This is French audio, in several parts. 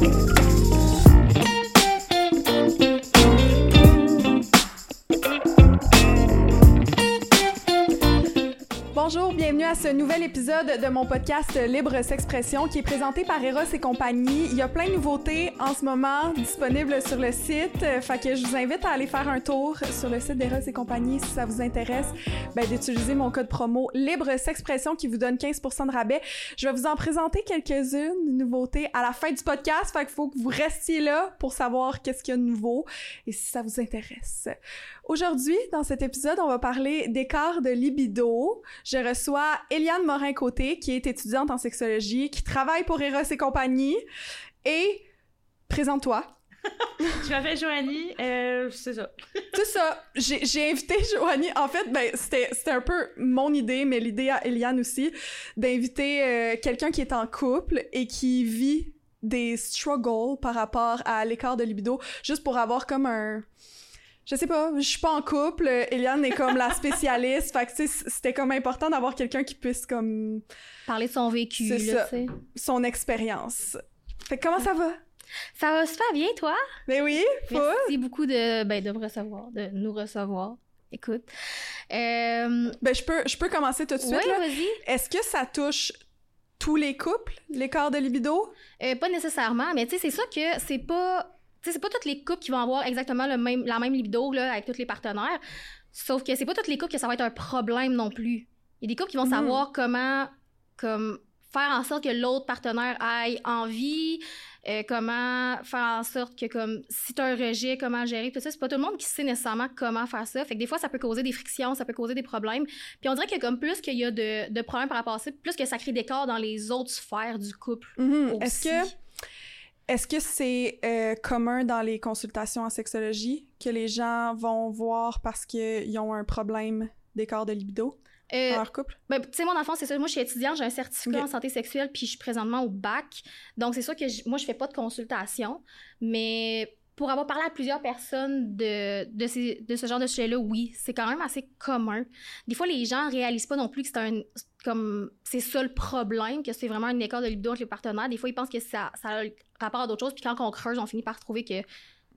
Bonjour, bienvenue à ce nouvel épisode de mon podcast Libre S'expression qui est présenté par Eros et compagnie. Il y a plein de nouveautés en ce moment disponibles sur le site, fait je vous invite à aller faire un tour sur le site d'Eros et compagnie si ça vous intéresse, ben, d'utiliser mon code promo Libre S'expression qui vous donne 15% de rabais. Je vais vous en présenter quelques-unes nouveautés à la fin du podcast, fait faut que vous restiez là pour savoir qu'est-ce qu'il y a de nouveau et si ça vous intéresse. Aujourd'hui, dans cet épisode, on va parler d'écart de libido. Je reçois Eliane Morin-Côté, qui est étudiante en sexologie, qui travaille pour Eros et compagnie. Et présente-toi. Je m'appelle Joanie, euh, c'est ça. C'est ça. J'ai invité Joanie. En fait, ben, c'était c'était un peu mon idée, mais l'idée à Eliane aussi, d'inviter euh, quelqu'un qui est en couple et qui vit des struggles par rapport à l'écart de libido, juste pour avoir comme un je sais pas, je suis pas en couple, Eliane est comme la spécialiste, fait que c'était comme important d'avoir quelqu'un qui puisse comme Parler de son vécu, là, ça. son expérience. Fait que comment ça va? Ça va super bien, toi? Ben oui, faut. Merci beaucoup de, ben, de me recevoir, de nous recevoir. Écoute. Euh, Ben je peux, je peux commencer tout de suite là. vas-y. Est-ce que ça touche tous les couples, l'écart de libido? Euh, pas nécessairement, mais tu sais, c'est ça que c'est pas. Tu sais, c'est pas toutes les couples qui vont avoir exactement le même, la même libido là, avec tous les partenaires. Sauf que c'est pas toutes les couples que ça va être un problème non plus. Il y a des couples qui vont Mhm. savoir comment comme, faire en sorte que l'autre partenaire aille envie, euh, comment faire en sorte que comme si t'as un rejet, comment gérer, tout ça. C'est pas tout le monde qui sait nécessairement comment faire ça. Fait que des fois, ça peut causer des frictions, ça peut causer des problèmes. Puis on dirait que comme plus qu'il y a de, de problèmes par rapport à ça, plus que ça crée d'écart dans les autres sphères du couple. Mhm. aussi. Est-ce que est-ce que c'est euh, commun dans les consultations en sexologie que les gens vont voir parce qu'ils ont un problème d'écart de libido Euh, dans leur couple? Ben, tu sais, moi, dans le fond, c'est ça. Moi, je suis étudiante, j'ai un certificat en santé sexuelle, puis je suis présentement au bac. Donc, c'est sûr que moi, je fais pas de consultation, mais pour avoir parlé à plusieurs personnes de, de, ces- de ce genre de sujet-là, oui, c'est quand même assez commun. Des fois, les gens réalisent pas non plus que c'est un comme c'est ça le problème, que c'est vraiment un écart de libido entre les partenaires. Des fois, ils pensent que ça, ça a rapport à d'autres choses, puis quand on creuse, on finit par trouver que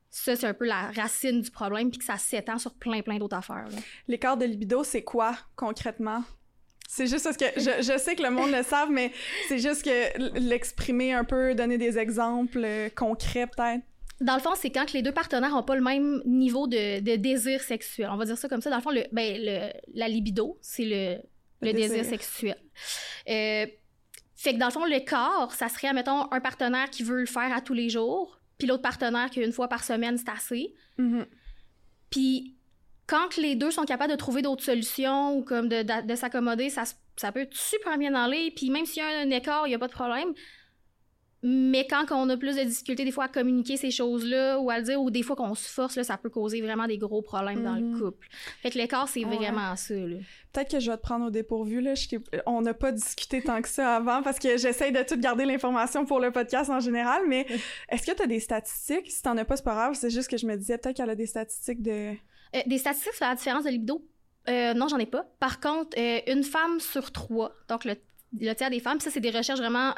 ça, c'est un peu la racine du problème, puis que ça s'étend sur plein, plein d'autres affaires. L'écart de libido, c'est quoi concrètement? C'est juste parce que je, je sais que le monde le savent, mais c'est juste que l'exprimer un peu, donner des exemples euh, concrets peut-être? Dans le fond, c'est quand que les deux partenaires n'ont pas le même niveau de, de désir sexuel. On va dire ça comme ça. Dans le fond, le, ben, le- la libido, c'est le, Le le désir. désir. sexuel. Euh, fait que dans le fond, le corps, ça serait, mettons, un partenaire qui veut le faire à tous les jours, puis l'autre partenaire qui, une fois par semaine, c'est assez. Mhm. Puis quand les deux sont capables de trouver d'autres solutions ou comme de, de, de s'accommoder, ça, ça peut super bien aller. Puis même s'il y a un écart, il n'y a pas de problème. Mais quand on a plus de difficultés des fois à communiquer ces choses-là ou à le dire, ou des fois qu'on se force, là, ça peut causer vraiment des gros problèmes dans le couple. Fait que l'écart, c'est Ouais. vraiment ça. Là. Peut-être que je vais te prendre au dépourvu, là. Je On n'a pas discuté tant que ça avant parce que j'essaye de tout garder l'information pour le podcast en général, mais est-ce que tu as des statistiques? Si t'en as pas, c'est pas grave, c'est juste que je me disais peut-être qu'elle a des statistiques de... Euh, des statistiques sur la différence de libido, euh, non, j'en ai pas. Par contre, euh, une femme sur trois, donc le, le tiers des femmes, ça, c'est des recherches vraiment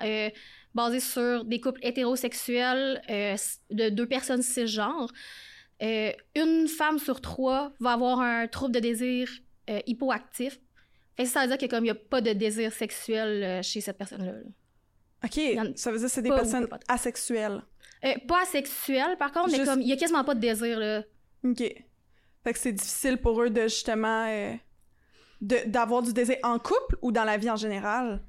basées sur des couples hétérosexuels euh, de deux personnes cisgenres. Euh, une femme sur trois va avoir un trouble de désir euh, hypoactif. Fait ça veut dire que comme il n'y a pas de désir sexuel euh, chez cette personne-là. là. OK, ça veut dire que c'est des personnes pas. asexuelles. Pas asexuel, par contre, mais comme il y a quasiment pas de désir. Là. OK. Fait que c'est difficile pour eux de justement... d'avoir du désir en couple ou dans la vie en général?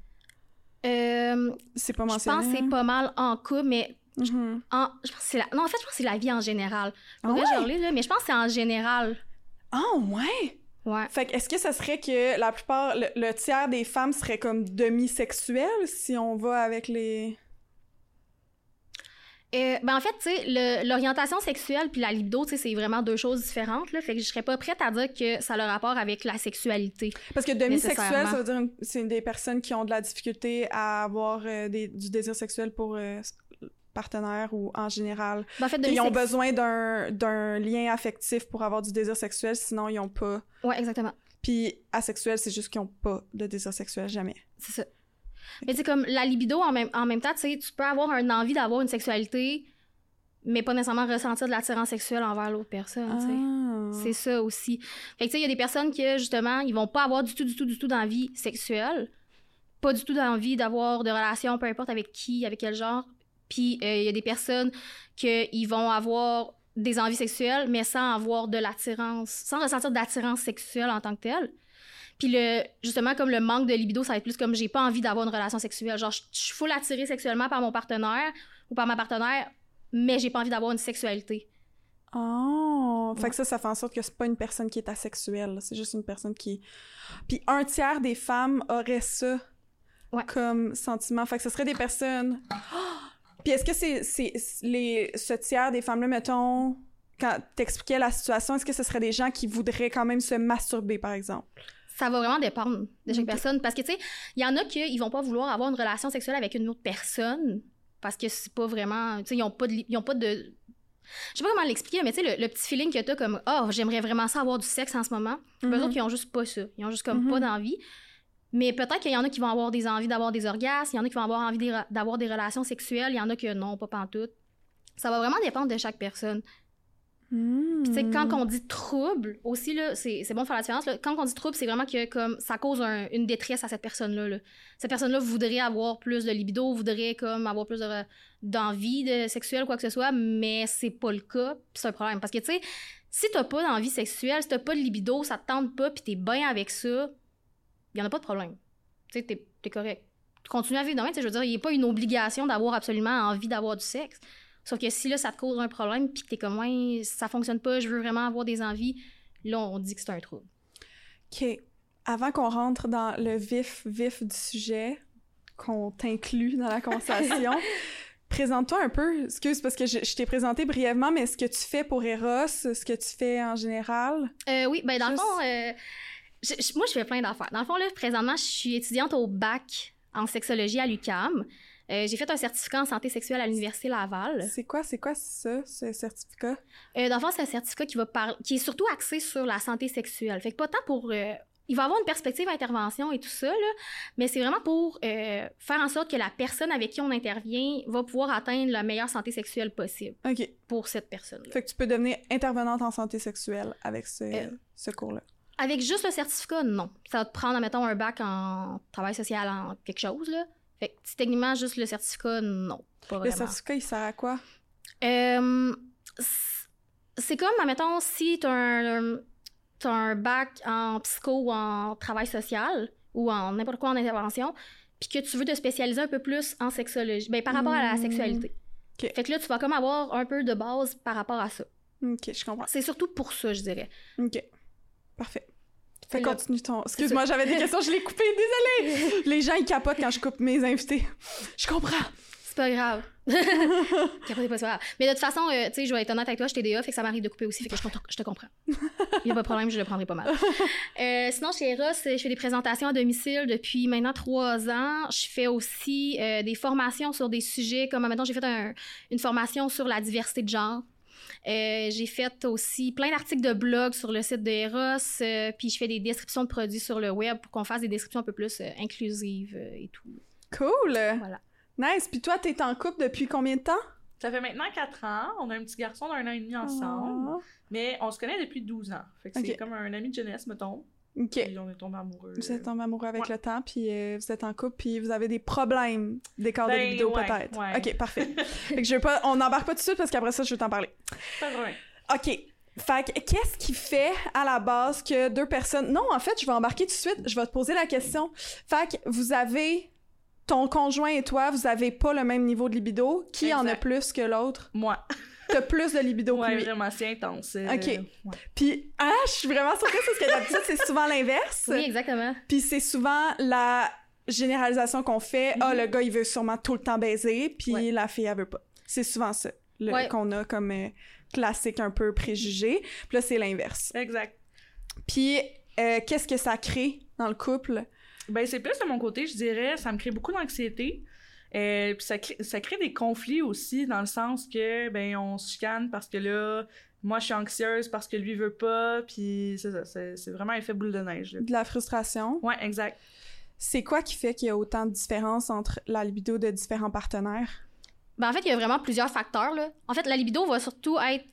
Euh, C'est pas je mentionné. pense que c'est hein? pas mal en couple, mais. En, je pense que c'est la... Non, en fait, je pense que c'est la vie en général. Ah Faudrait ouais? je relise, là, mais je pense que c'est en général. Ah ouais! Ouais. Fait que est-ce que ça serait que la plupart, le, le tiers des femmes seraient comme demi-sexuelles si on va avec les... Euh, ben en fait, tu sais, le- l'orientation sexuelle puis la libido, tu sais, c'est vraiment deux choses différentes. Là, fait que je serais pas prête à dire que ça a le rapport avec la sexualité. Parce que demi-sexuel, ça veut dire c'est des personnes qui ont de la difficulté à avoir euh, des- du désir sexuel pour euh, partenaire ou en général. Ben, en fait, Ils ont besoin d'un d'un lien affectif pour avoir du désir sexuel, sinon ils ont pas. Ouais, exactement. Puis asexuel, c'est juste qu'ils ont pas de désir sexuel jamais. C'est ça. Mais tu sais, comme la libido, en même, en même temps, tu sais, tu peux avoir une envie d'avoir une sexualité, mais pas nécessairement ressentir de l'attirance sexuelle envers l'autre personne. Ah. C'est ça aussi. Fait que tu sais, il y a des personnes qui, justement, ils vont pas avoir du tout, du tout, du tout d'envie sexuelle, pas du tout d'envie d'avoir de relations, peu importe avec qui, avec quel genre. Puis euh, il y a des personnes qui vont avoir des envies sexuelles, mais sans avoir de l'attirance, sans ressentir d'attirance sexuelle en tant que telle. Puis le, justement, comme le manque de libido, ça va être plus comme j'ai pas envie d'avoir une relation sexuelle. Genre, je je suis full attirée sexuellement par mon partenaire ou par ma partenaire, mais j'ai pas envie d'avoir une sexualité. Oh, fait que ça, ça fait en sorte que c'est pas une personne qui est asexuelle, c'est juste une personne qui... Puis un tiers des femmes auraient ça Ouais. comme sentiment, fait que ce serait des personnes... Puis est-ce que c'est les ce tiers des femmes-là, mettons, quand t'expliquais la situation, est-ce que ce serait des gens qui voudraient quand même se masturber, par exemple? Ça va vraiment dépendre de chaque personne. Parce que, tu sais, il y en a qui ils vont pas vouloir avoir une relation sexuelle avec une autre personne parce que c'est pas vraiment. Tu sais, ils ont pas de. li- Ils ont pas de je sais pas comment l'expliquer, mais tu sais, le, le petit feeling que t'as comme Oh, j'aimerais vraiment ça avoir du sexe en ce moment. Eux Mhm. autres, ils ont juste pas ça. Ils ont juste comme Mhm. pas d'envie. Mais peut-être qu'il y en a qui vont avoir des envies d'avoir des orgasmes, il y en a qui vont avoir envie d'avoir des relations sexuelles, il y en a que non, pas pantoute. Ça va vraiment dépendre de chaque personne. Hmm. Puis, tu sais, quand on dit trouble, aussi, là, c'est c'est bon de faire la différence. là. Quand on dit trouble, c'est vraiment que comme ça cause un- une détresse à cette personne-là. là. Cette personne-là voudrait avoir plus de libido, voudrait comme avoir plus de- d'envie de, sexuelle ou quoi que ce soit, mais c'est pas le cas, puis c'est un problème. Parce que, tu sais, si t'as pas d'envie sexuelle, si t'as pas de libido, ça te tente pas, puis t'es bien avec ça, y en a pas de problème. Tu sais, t'es t'es correct. Tu continues à vivre demain, tu sais, je veux dire, il n'y a pas une obligation d'avoir absolument envie d'avoir du sexe. Sauf que si là, ça te cause un problème, puis que t'es comme, ouais, ça fonctionne pas, je veux vraiment avoir des envies, là, on dit que c'est un trouble. OK. Avant qu'on rentre dans le vif, vif du sujet, qu'on t'inclut dans la conversation, présente-toi un peu. Excuse, parce que je, je t'ai présenté brièvement, mais ce que tu fais pour Eros, ce que tu fais en général? Euh, oui, ben dans Juste- le fond, euh, je- je- moi, je fais plein d'affaires. Dans le fond, là, présentement, je suis étudiante au bac en sexologie à l'UQAM. Euh, j'ai fait un certificat en santé sexuelle à l'Université Laval. C'est quoi, c'est quoi ça, ce certificat? Euh, dans le fond, c'est un certificat qui va par- qui est surtout axé sur la santé sexuelle. Fait que pas tant pour. euh, il va avoir une perspective intervention et tout ça, là, mais c'est vraiment pour euh, faire en sorte que la personne avec qui on intervient va pouvoir atteindre la meilleure santé sexuelle possible OK. pour cette personne-là. Fait que tu peux devenir intervenante en santé sexuelle avec ce, ce cours-là. Avec juste le certificat, non. Ça va te prendre, mettons, un bac en travail social en quelque chose, là. Fait que techniquement, juste le certificat, non. Pas Le certificat, il sert à quoi? Euh, c'est comme, admettons, si tu as un, t'as un bac en psycho ou en travail social ou en n'importe quoi en intervention, puis que tu veux te spécialiser un peu plus en sexologie, ben, par rapport à la Mm. sexualité. Fait que là, tu vas comme avoir un peu de base par rapport à ça. OK, je comprends. C'est surtout pour ça, je dirais. OK. Parfait. Là- continue ton... Excuse-moi, j'avais des questions, je l'ai coupé, désolée! Les gens, ils capotent quand je coupe mes invités. Je comprends. C'est pas grave. Capotez pas, c'est pas grave. Mais de toute façon, euh, tu sais, je vais être honnête avec toi, je t'ai DA, fait que ça m'arrive de couper aussi, fait que je, te- je te comprends. Il y a pas de problème, je le prendrai pas mal. Euh, sinon, chez Eros, je fais des présentations à domicile depuis maintenant trois ans. Je fais aussi euh, des formations sur des sujets comme, maintenant, j'ai fait un- une formation sur la diversité de genre. Euh, j'ai fait aussi plein d'articles de blog sur le site de Eros, euh, puis je fais des descriptions de produits sur le web pour qu'on fasse des descriptions un peu plus euh, inclusives euh, et tout. Cool! Voilà. Nice. Puis toi, t'es en couple depuis combien de temps? Ça fait maintenant 4 ans. On a un petit garçon d'un an et demi ensemble. Ah. Mais on se connaît depuis 12 ans. Fait que c'est comme un ami de jeunesse, mettons. OK. Puis on est tombé amoureux. Vous êtes tombé amoureux avec Ouais. le temps, puis euh, vous êtes en couple, puis vous avez des problèmes d'écart de Ben, libido, ouais, peut-être. ouais. OK, parfait. fait que je veux pas... On n'embarque pas tout de suite, parce qu'après ça, je veux t'en parler. Pas. OK. Fait que qu'est-ce qui fait à la base que deux personnes... Non, en fait, je vais embarquer tout de suite. Je vais te poser la question. Fait que vous avez... Ton conjoint et toi, vous avez pas le même niveau de libido. Qui en a plus que l'autre? Moi. T'as plus de libido que Ouais, lui. vraiment, c'est intense. euh, Ok. ouais. Puis, ah, je suis vraiment surprise parce que d'habitude, c'est souvent l'inverse. Oui, exactement. Puis c'est souvent la généralisation qu'on fait. Ah, Mhm. le gars, il veut sûrement tout le temps baiser, puis Ouais. la fille, elle veut pas. C'est souvent ça qu'on a comme euh, classique un peu préjugé. Puis là, c'est l'inverse. Exact. Puis, euh, qu'est-ce que ça crée dans le couple? Ben, c'est plus de mon côté, je dirais. Ça me crée beaucoup d'anxiété. Euh, puis ça, crée- ça crée des conflits aussi, dans le sens que, ben, on se chicane parce que là, moi, je suis anxieuse parce que lui veut pas. Puis c'est ça, c'est c'est vraiment un effet boule de neige. là. De la frustration. Ouais, exact. c'est quoi qui fait qu'il y a autant de différences entre la libido de différents partenaires? Ben, en fait, il y a vraiment plusieurs facteurs. Là. En fait, la libido va surtout être.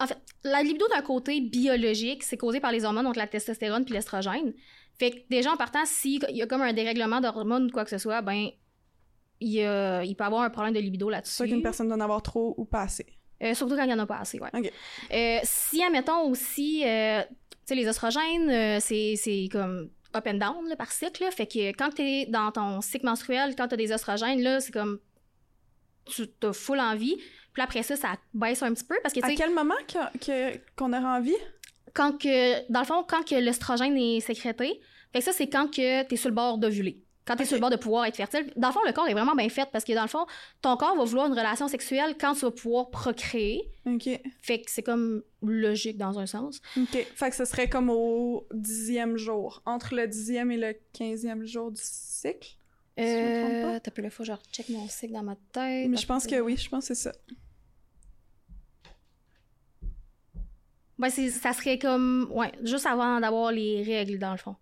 En fait, la libido d'un côté biologique, c'est causé par les hormones, donc la testostérone puis l'estrogène. Fait que déjà en partant, s'il y a comme un dérèglement d'hormones ou quoi que ce soit, ben il, a- il peut avoir un problème de libido là-dessus. sûr qu'une personne doit en avoir trop ou pas assez. Euh, surtout quand il n'y en a pas assez, ouais. Ok. Euh, si, admettons aussi, euh, tu sais, les oestrogènes, euh, c'est c'est comme up and down là, par cycle. là. Fait que quand tu es dans ton cycle menstruel, quand tu as des oestrogènes, là, c'est comme tu as full envie. Puis après ça, ça baisse un petit peu parce que, À quel moment que- que- qu'on aura envie? quand que, dans le fond, quand que l'estrogène est sécrété, fait que ça, c'est quand que tu es sur le bord d'ovuler. Quand tu es sur le bord de pouvoir être fertile. Dans le fond, le corps est vraiment bien fait parce que, dans le fond, ton corps va vouloir une relation sexuelle quand tu vas pouvoir procréer. OK. Fait que c'est comme logique dans un sens. OK. Fait que ce serait comme au dixième jour. Entre le dixième et le quinzième jour du cycle? Si. Euh, t'as peu le faut, genre, check mon cycle dans ma tête. Mais je pense que oui, je pense que c'est ça. C'est- ça serait comme, ouais, juste avant d'avoir les règles, dans le fond.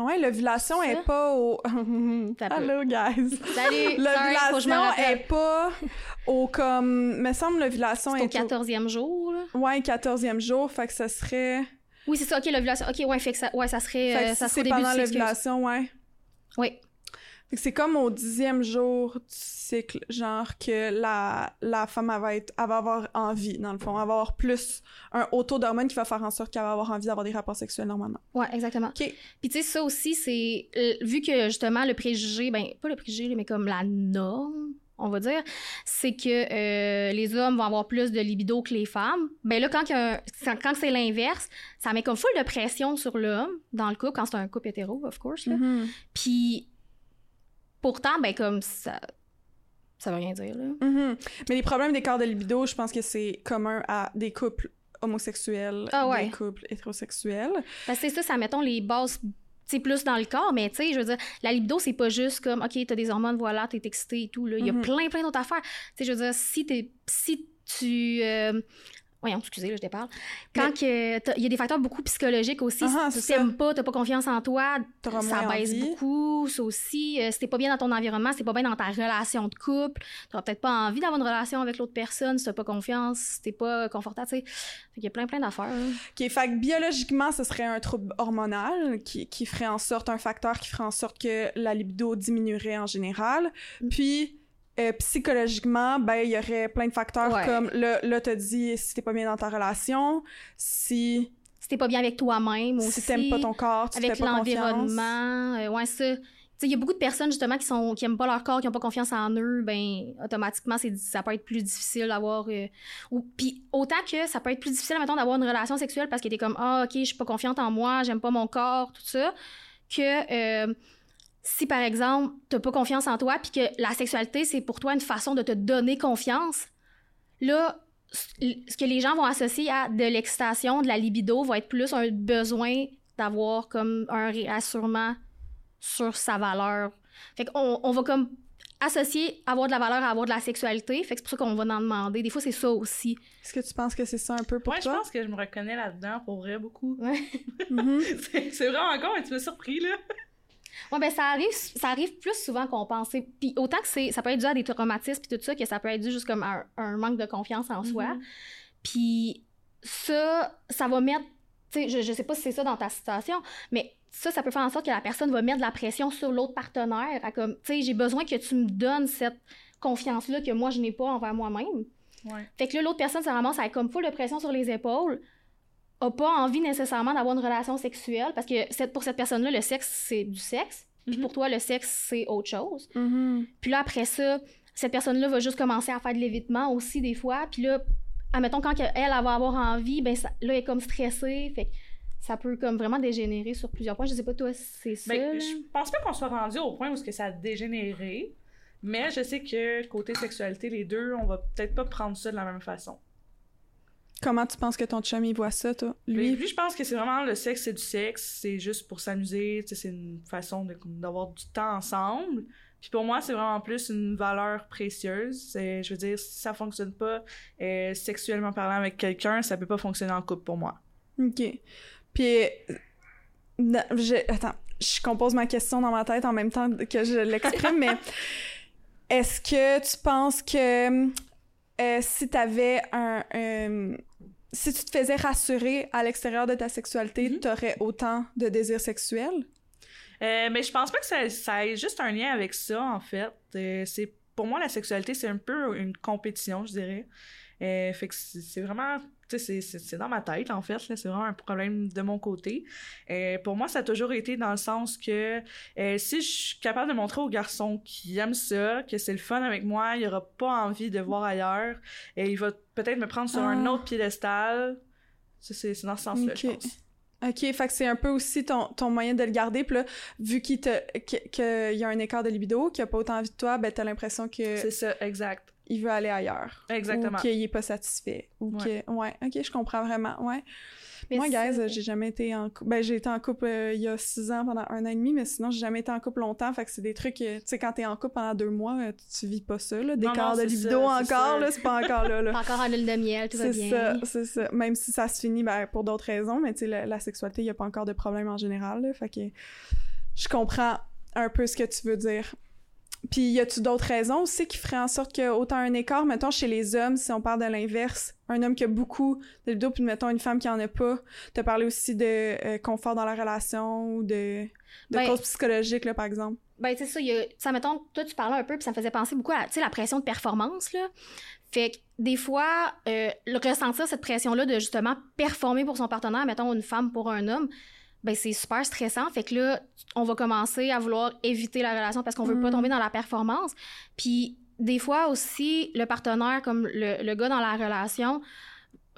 Ah ouais, l'ovulation est pas au... Allô, guys! Salut! Que L'ovulation est pas au comme... Me semble l'ovulation C'est au est au... 14e jour, là. Ouais, 14e jour, fait que ça serait... Oui, c'est ça, ok, l'ovulation. Ok, ouais, fait que ça, ouais, ça serait, Fait que euh, ça serait c'est pendant l'ovulation, ouais. Oui. Fait que c'est comme au dixième jour du cycle, genre que la, la femme elle va, être, elle va avoir envie, dans le fond. Elle va avoir plus un haut taux d'hormones qui va faire en sorte qu'elle va avoir envie d'avoir des rapports sexuels normalement. Ouais, exactement. OK. Puis tu sais, ça aussi, c'est. euh, vu que justement, le préjugé, ben, pas le préjugé, mais comme la norme, on va dire, c'est que euh, les hommes vont avoir plus de libido que les femmes. Ben là, quand, un- quand- c'est l'inverse, ça met comme full de pression sur l'homme dans le couple, quand c'est un couple hétéro, of course. Là. Mhm. Puis pourtant, ben comme ça. Ça veut rien dire, là. Mhm. Mais les problèmes d'écart de libido, je pense que c'est commun à des couples homosexuels, Ah ouais. des couples hétérosexuels. Parce que c'est ça, ça mettons les bases plus dans le corps, mais tu sais, je veux dire, la libido, c'est pas juste comme, OK, t'as des hormones, voilà, t'es excité et tout, là. Il y a Mhm. plein, plein d'autres affaires. Tu sais, je veux dire, si t'es, si tu... euh, Voyons, excusez, là, je déparle. Quand que t'as- il y a des facteurs beaucoup psychologiques aussi. Ah, si tu t'aimes pas, t'as pas confiance en toi, ça baisse envie. beaucoup. Ça aussi, euh, si t'es pas bien dans ton environnement, si t'es pas bien dans ta relation de couple, t'auras peut-être pas envie d'avoir une relation avec l'autre personne si t'as pas confiance, si t'es pas confortable, tu sais. Qu'il y a plein, plein d'affaires. OK, fait que biologiquement, ce serait un trouble hormonal qui, qui ferait en sorte, un facteur qui ferait en sorte que la libido diminuerait en général. Mm. Puis, euh, psychologiquement, ben, il y aurait plein de facteurs Ouais. comme, là, là t'as dit si t'es pas bien dans ta relation, si, Si t'es pas bien avec toi-même aussi. si t'aimes pas ton corps, tu avec l'environnement. euh, ouais, ça. Il y a beaucoup de personnes justement qui sont qui aiment pas leur corps, qui ont pas confiance en eux, ben automatiquement c'est ça peut être plus difficile d'avoir euh, ou puis autant que ça peut être plus difficile mettons d'avoir une relation sexuelle parce que t'es comme ah OK, je suis pas confiante en moi, j'aime pas mon corps, tout ça que euh, si par exemple t'as pas confiance en toi puis que la sexualité c'est pour toi une façon de te donner confiance, là ce que les gens vont associer à de l'excitation, de la libido, va être plus un besoin d'avoir comme un réassurement sur sa valeur. Fait qu'on on va comme associer avoir de la valeur à avoir de la sexualité. Fait que c'est pour ça qu'on va en demander. Des fois, c'est ça aussi. Est-ce que tu penses que c'est ça un peu pour Ouais, je toi? pense que je me reconnais là-dedans pour vrai beaucoup. Mhm. c'est c'est vraiment con, mais tu m'as surpris là. Ouais, ben ça arrive, ça arrive plus souvent qu'on pensait. Puis autant que c'est, ça peut être dû à des traumatismes puis tout ça, que ça peut être dû juste comme à un, un manque de confiance en soi. Mhm. Puis ça, ça va mettre, tu sais, je, je sais pas si c'est ça dans ta situation, mais ça, ça peut faire en sorte que la personne va mettre de la pression sur l'autre partenaire, à comme, tu sais, j'ai besoin que tu me donnes cette confiance-là que moi, je n'ai pas envers moi-même. Ouais. Fait que là, l'autre personne se ramasse avec comme full de pression sur les épaules, a pas envie nécessairement d'avoir une relation sexuelle, parce que cette- pour cette personne-là, le sexe, c'est du sexe, puis Mhm. pour toi, le sexe, c'est autre chose. Mhm. Puis là, après ça, cette personne-là va juste commencer à faire de l'évitement aussi des fois. Puis là, admettons, quand elle, elle va avoir envie, ben ça- là, elle est comme stressée. Fait ça peut comme vraiment dégénérer sur plusieurs points. Je sais pas, toi, c'est ça. Ben, je pense pas qu'on soit rendu au point où ce que ça a dégénéré, mais je sais que côté sexualité, les deux, on va peut-être pas prendre ça de la même façon. Comment tu penses que ton chum, il voit ça, toi? Lui, Lui? lui je pense que c'est vraiment le sexe, c'est du sexe, c'est juste pour s'amuser, c'est une façon d'avoir du temps ensemble. Puis pour moi, c'est vraiment plus une valeur précieuse. Je veux dire, si ça fonctionne pas euh, sexuellement parlant avec quelqu'un, ça peut pas fonctionner en couple pour moi. OK. Puis, euh, j'ai- attends, je compose ma question dans ma tête en même temps que je l'exprime, mais est-ce que tu penses que euh, si tu avais un, Si tu te faisais rassurer à l'extérieur de ta sexualité, Mhm. tu aurais autant de désirs sexuels? Euh, mais je pense pas que ça, ça ait juste un lien avec ça, en fait. Euh, c'est Pour moi, la sexualité, c'est un peu une compétition, je dirais. Euh, fait que c'est c'est vraiment... C'est- dans ma tête, en fait. C'est vraiment un problème de mon côté. Euh, pour moi, ça a toujours été dans le sens que euh, si je suis capable de montrer aux garçons qui aiment ça, que c'est le fun avec moi, il aura pas envie de voir ailleurs, et il va peut-être me prendre sur un Ah. autre piédestal. C'est dans ce sens-là, je Ok. pense. OK, fait que c'est un peu aussi ton, ton moyen de le garder. Puis là, vu qu'il te qu'il y a un écart de libido, qu'il a pas autant envie de toi, ben t'as l'impression que C'est ça, exact. Il veut aller ailleurs. Exactement. Ou qu'il est pas satisfait. Ou Ouais. que... Ouais, OK, je comprends vraiment. Ouais. Mais Moi, c'est- guys, j'ai jamais été en couple. Ben, j'ai été en couple euh, il y a six ans pendant un an et demi, mais sinon, j'ai jamais été en couple longtemps. Fait que c'est des trucs, tu sais, quand t'es en couple pendant deux mois, euh, tu vis pas ça, là. non, D'écart de c'est libido ça, encore, c'est là, c'est pas encore là, encore en lune de miel, tout va C'est bien. ça, c'est ça. Même si ça se finit ben, pour d'autres raisons, mais tu sais, la, la sexualité, il n'y a pas encore de problème en général. Là, fait que je comprends un peu ce que tu veux dire. Puis, y a-tu d'autres raisons aussi qui feraient en sorte que autant un écart, mettons, chez les hommes, si on parle de l'inverse, un homme qui a beaucoup de libido, puis mettons une femme qui en a pas, t'as parlé aussi de euh, confort dans la relation ou de, de Ben- causes psychologiques, là, par exemple? Ben, c'est ça, il y a, ça, mettons, toi, tu parlais un peu, puis ça me faisait penser beaucoup à, tu sais, la pression de performance, là. Fait que, des fois, euh, le ressentir cette pression-là de, justement, performer pour son partenaire, mettons, une femme pour un homme, ben, c'est super stressant. Fait que là, on va commencer à vouloir éviter la relation parce qu'on veut pas Mm. tomber dans la performance. Puis, des fois aussi, le partenaire, comme le, le gars dans la relation,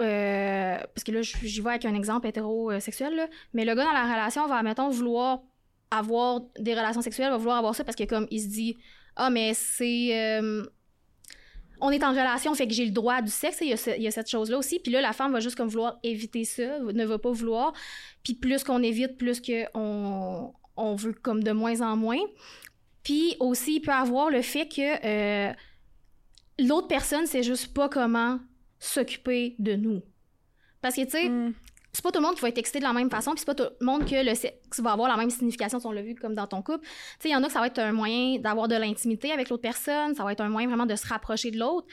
euh, parce que là, j'y vais avec un exemple hétérosexuel, là, mais le gars dans la relation va, mettons, vouloir avoir des relations sexuelles, va vouloir avoir ça parce que comme il se dit ah mais c'est euh, on est en relation fait que j'ai le droit du sexe il y a, cette chose là aussi. Puis là la femme va juste comme vouloir éviter ça ne va pas vouloir. Puis plus qu'on évite plus que on, on veut comme de moins en moins. Puis aussi il peut avoir le fait que euh, l'autre personne sait juste pas comment s'occuper de nous. Parce que tu sais Mm. C'est pas tout le monde qui va être excité de la même façon, puis c'est pas tout le monde que le sexe va avoir la même signification, si on l'a vu comme dans ton couple. Tu sais, il y en a que ça va être un moyen d'avoir de l'intimité avec l'autre personne, ça va être un moyen vraiment de se rapprocher de l'autre.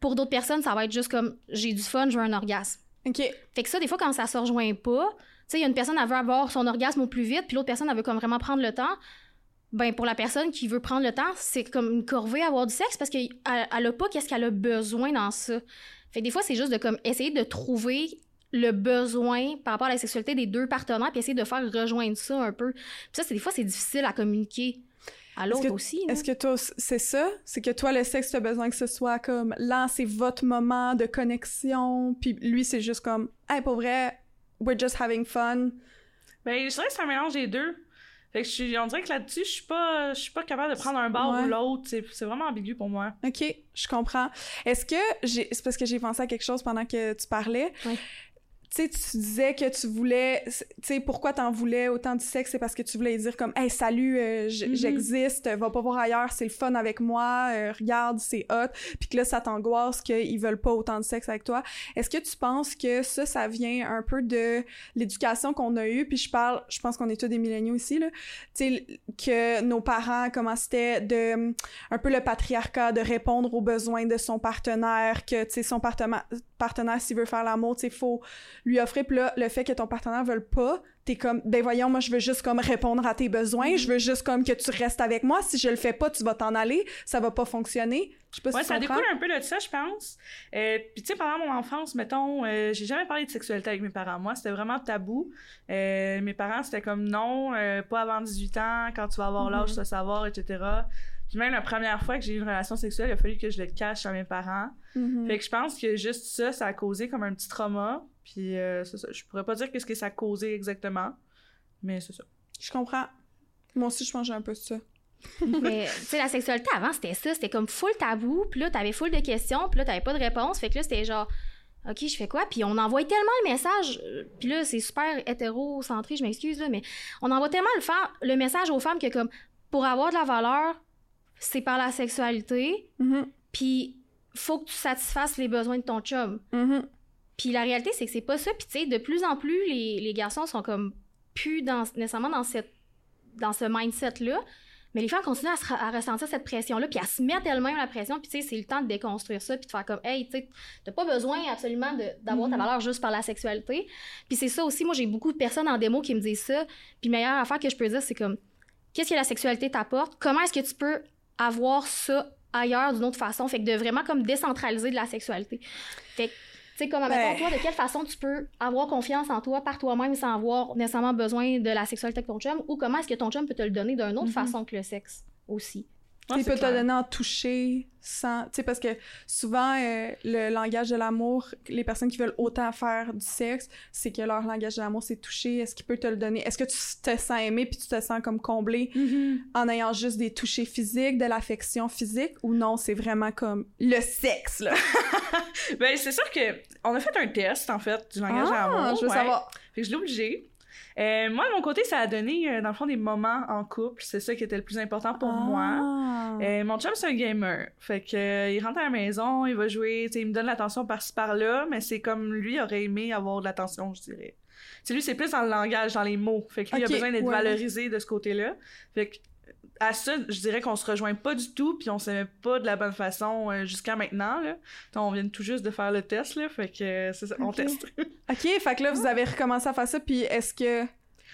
Pour d'autres personnes, ça va être juste comme j'ai du fun, je veux un orgasme. OK. Fait que ça, des fois, quand ça se rejoint pas, tu sais, il y a une personne, elle veut avoir son orgasme au plus vite, puis l'autre personne, elle veut comme vraiment prendre le temps. Ben, pour la personne qui veut prendre le temps, c'est comme une corvée à avoir du sexe parce qu'elle elle a pas qu'est-ce qu'elle a besoin dans ça. Fait que des fois, c'est juste de comme essayer de trouver le besoin par rapport à la sexualité des deux partenaires puis essayer de faire rejoindre ça un peu. Puis ça, c'est des fois, c'est difficile à communiquer à l'autre aussi. là. Est-ce que toi, c'est ça? C'est que toi, le sexe, t'as besoin que ce soit comme là, c'est votre moment de connexion, puis lui, c'est juste comme, hey, pour vrai, we're just having fun. Ben, je dirais que c'est un mélange des deux. Fait que je suis, on dirait que là-dessus, je suis pas, je suis pas capable de prendre un bord Ouais. ou l'autre. C'est, c'est vraiment ambigu pour moi. OK, je comprends. Est-ce que j'ai. C'est parce que j'ai pensé à quelque chose pendant que tu parlais. Ouais. Tu sais, tu disais que tu voulais. Tu sais, pourquoi t'en voulais autant du sexe? C'est parce que tu voulais dire comme, hey, salut, euh, Mhm. j'existe, va pas voir ailleurs, c'est le fun avec moi, euh, regarde, c'est hot. Puis que là, ça t'angoisse qu'ils veulent pas autant de sexe avec toi. Est-ce que tu penses que ça, ça vient un peu de l'éducation qu'on a eue? Puis je parle, je pense qu'on est tous des milléniaux ici, là. Tu sais, que nos parents, comment c'était de un peu le patriarcat de répondre aux besoins de son partenaire que tu sais son partenaire partenaire s'il veut faire l'amour tu faut lui offrir puis là le fait que ton partenaire veut pas t'es comme ben voyons moi je veux juste comme répondre à tes besoins je veux juste comme que tu restes avec moi si je le fais pas tu vas t'en aller ça va pas fonctionner je sais pas Ouais, si ça comprends découle un peu de ça, je pense. Euh, Puis, tu sais, pendant mon enfance, mettons, euh, j'ai jamais parlé de sexualité avec mes parents. Moi, c'était vraiment tabou. Euh, mes parents, c'était comme non, pas avant 18 ans, quand tu vas avoir l'âge, tu vas savoir, etc. Puis même la première fois que j'ai eu une relation sexuelle, il a fallu que je le cache à mes parents. Mhm. Fait que je pense que juste ça, ça a causé comme un petit trauma. Puis, euh, c'est ça. Je pourrais pas dire qu'est-ce que ça a causé exactement, mais c'est ça. je comprends moi aussi je pense j'ai un peu ça Mais, tu sais, la sexualité avant, c'était ça. C'était comme full tabou. Puis là, t'avais full de questions. Puis là, t'avais pas de réponse. Fait que là, c'était genre, OK, je fais quoi? Puis on envoie tellement le message. euh, Puis là, c'est super hétérocentré, je m'excuse, là, mais on envoie tellement le, fa- le message aux femmes que, comme, pour avoir de la valeur, c'est par la sexualité. Mhm. Puis faut que tu satisfasses les besoins de ton chum. Mhm. Puis la réalité, c'est que c'est pas ça. Puis tu sais, de plus en plus, les, les garçons sont comme plus dans, nécessairement dans cette dans ce mindset-là. Mais les femmes continuent à, se- à ressentir cette pression-là, puis à se mettre elles-mêmes la pression, puis tu sais, c'est le temps de déconstruire ça, puis de faire comme, hey, tu sais, t'as pas besoin absolument d'avoir ta Mhm. valeur juste par la sexualité. Puis c'est ça aussi, moi, j'ai beaucoup de personnes en démo qui me disent ça, puis meilleure affaire que je peux dire, c'est comme, qu'est-ce que la sexualité t'apporte? Comment est-ce que tu peux avoir ça ailleurs d'une autre façon? Fait que de vraiment comme décentraliser de la sexualité. Fait que, tu sais, comme, Ben- toi, de quelle façon tu peux avoir confiance en toi par toi-même sans avoir nécessairement besoin de la sexualité avec ton chum? Ou comment est-ce que ton chum peut te le donner d'une autre Mhm. façon que le sexe aussi? Ouais, il c'est peut te clair. donner en toucher sans. Tu sais, parce que souvent, euh, le langage de l'amour, les personnes qui veulent autant faire du sexe, c'est que leur langage de l'amour, c'est toucher. Est-ce qu'il peut te le donner? Est-ce que tu te sens aimé puis tu te sens comme comblé en ayant juste des touchés physiques, de l'affection physique ou non, c'est vraiment comme le sexe, là? Ben, c'est sûr que on a fait un test, en fait, du langage de ah, l'amour. je veux ouais. savoir. Fait que je l'ai obligé. Euh, moi, de mon côté, ça a donné, euh, dans le fond, des moments en couple. C'est ça qui était le plus important pour moi. Ah. Euh, mon chum, c'est un gamer. Fait que, euh, il rentre à la maison, il va jouer, tu sais, il me donne l'attention par-ci par-là, mais c'est comme lui aurait aimé avoir de l'attention, je dirais. Tu sais, lui, c'est plus dans le langage, dans les mots. Fait que lui, il a besoin d'être ouais. valorisé de ce côté-là. Fait que, à ça, je dirais qu'on se rejoint pas du tout, puis on s'aimait pas de la bonne façon euh, jusqu'à maintenant, là. Donc, on vient tout juste de faire le test, là. Fait que, euh, c'est ça, on teste. OK, fait que là, vous avez recommencé à faire ça, puis est-ce que.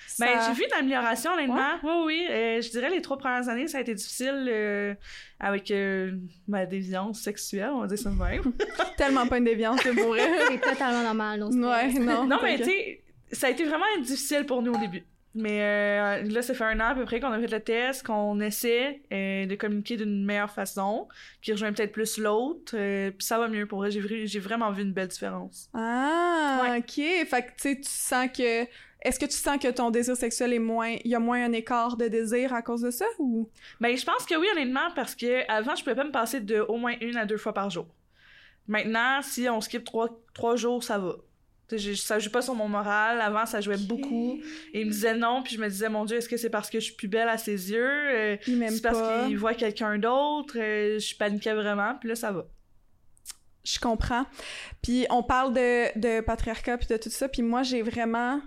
ça- Ben, j'ai vu de l'amélioration, honnêtement. Oui, oui. Euh, je dirais les trois premières années, ça a été difficile euh, avec euh, ma déviance sexuelle, on va dire ça de même. tellement pas une déviance, c'est pour. C'est totalement normal, non? ouais, non. non, mais tu sais, ça a été vraiment difficile pour nous au début. Mais euh, là, ça fait un an à peu près qu'on a fait le test, qu'on essaie euh, de communiquer d'une meilleure façon, qui rejoint peut-être plus l'autre, euh, puis ça va mieux pour vrai. J'ai vraiment vu une belle différence. Ah, ok. Fait que, tu sais, tu sens que. Est-ce que tu sens que ton désir sexuel est moins. Il y a moins un écart de désir à cause de ça ou? Ben, je pense que oui, honnêtement, parce que avant, je pouvais pas me passer de au moins une à deux fois par jour. Maintenant, si on skip trois, trois jours, ça va. Je- ça joue pas sur mon moral. Avant, ça jouait beaucoup. Et il me disait non, puis je me disais, mon Dieu, est-ce que c'est parce que je suis plus belle à ses yeux? Euh, Il m'aime c'est parce qu'il voit quelqu'un d'autre? Euh, je paniquais vraiment, puis là, ça va. Je comprends. Puis on parle de, de patriarcat puis de tout ça, puis moi j'ai vraiment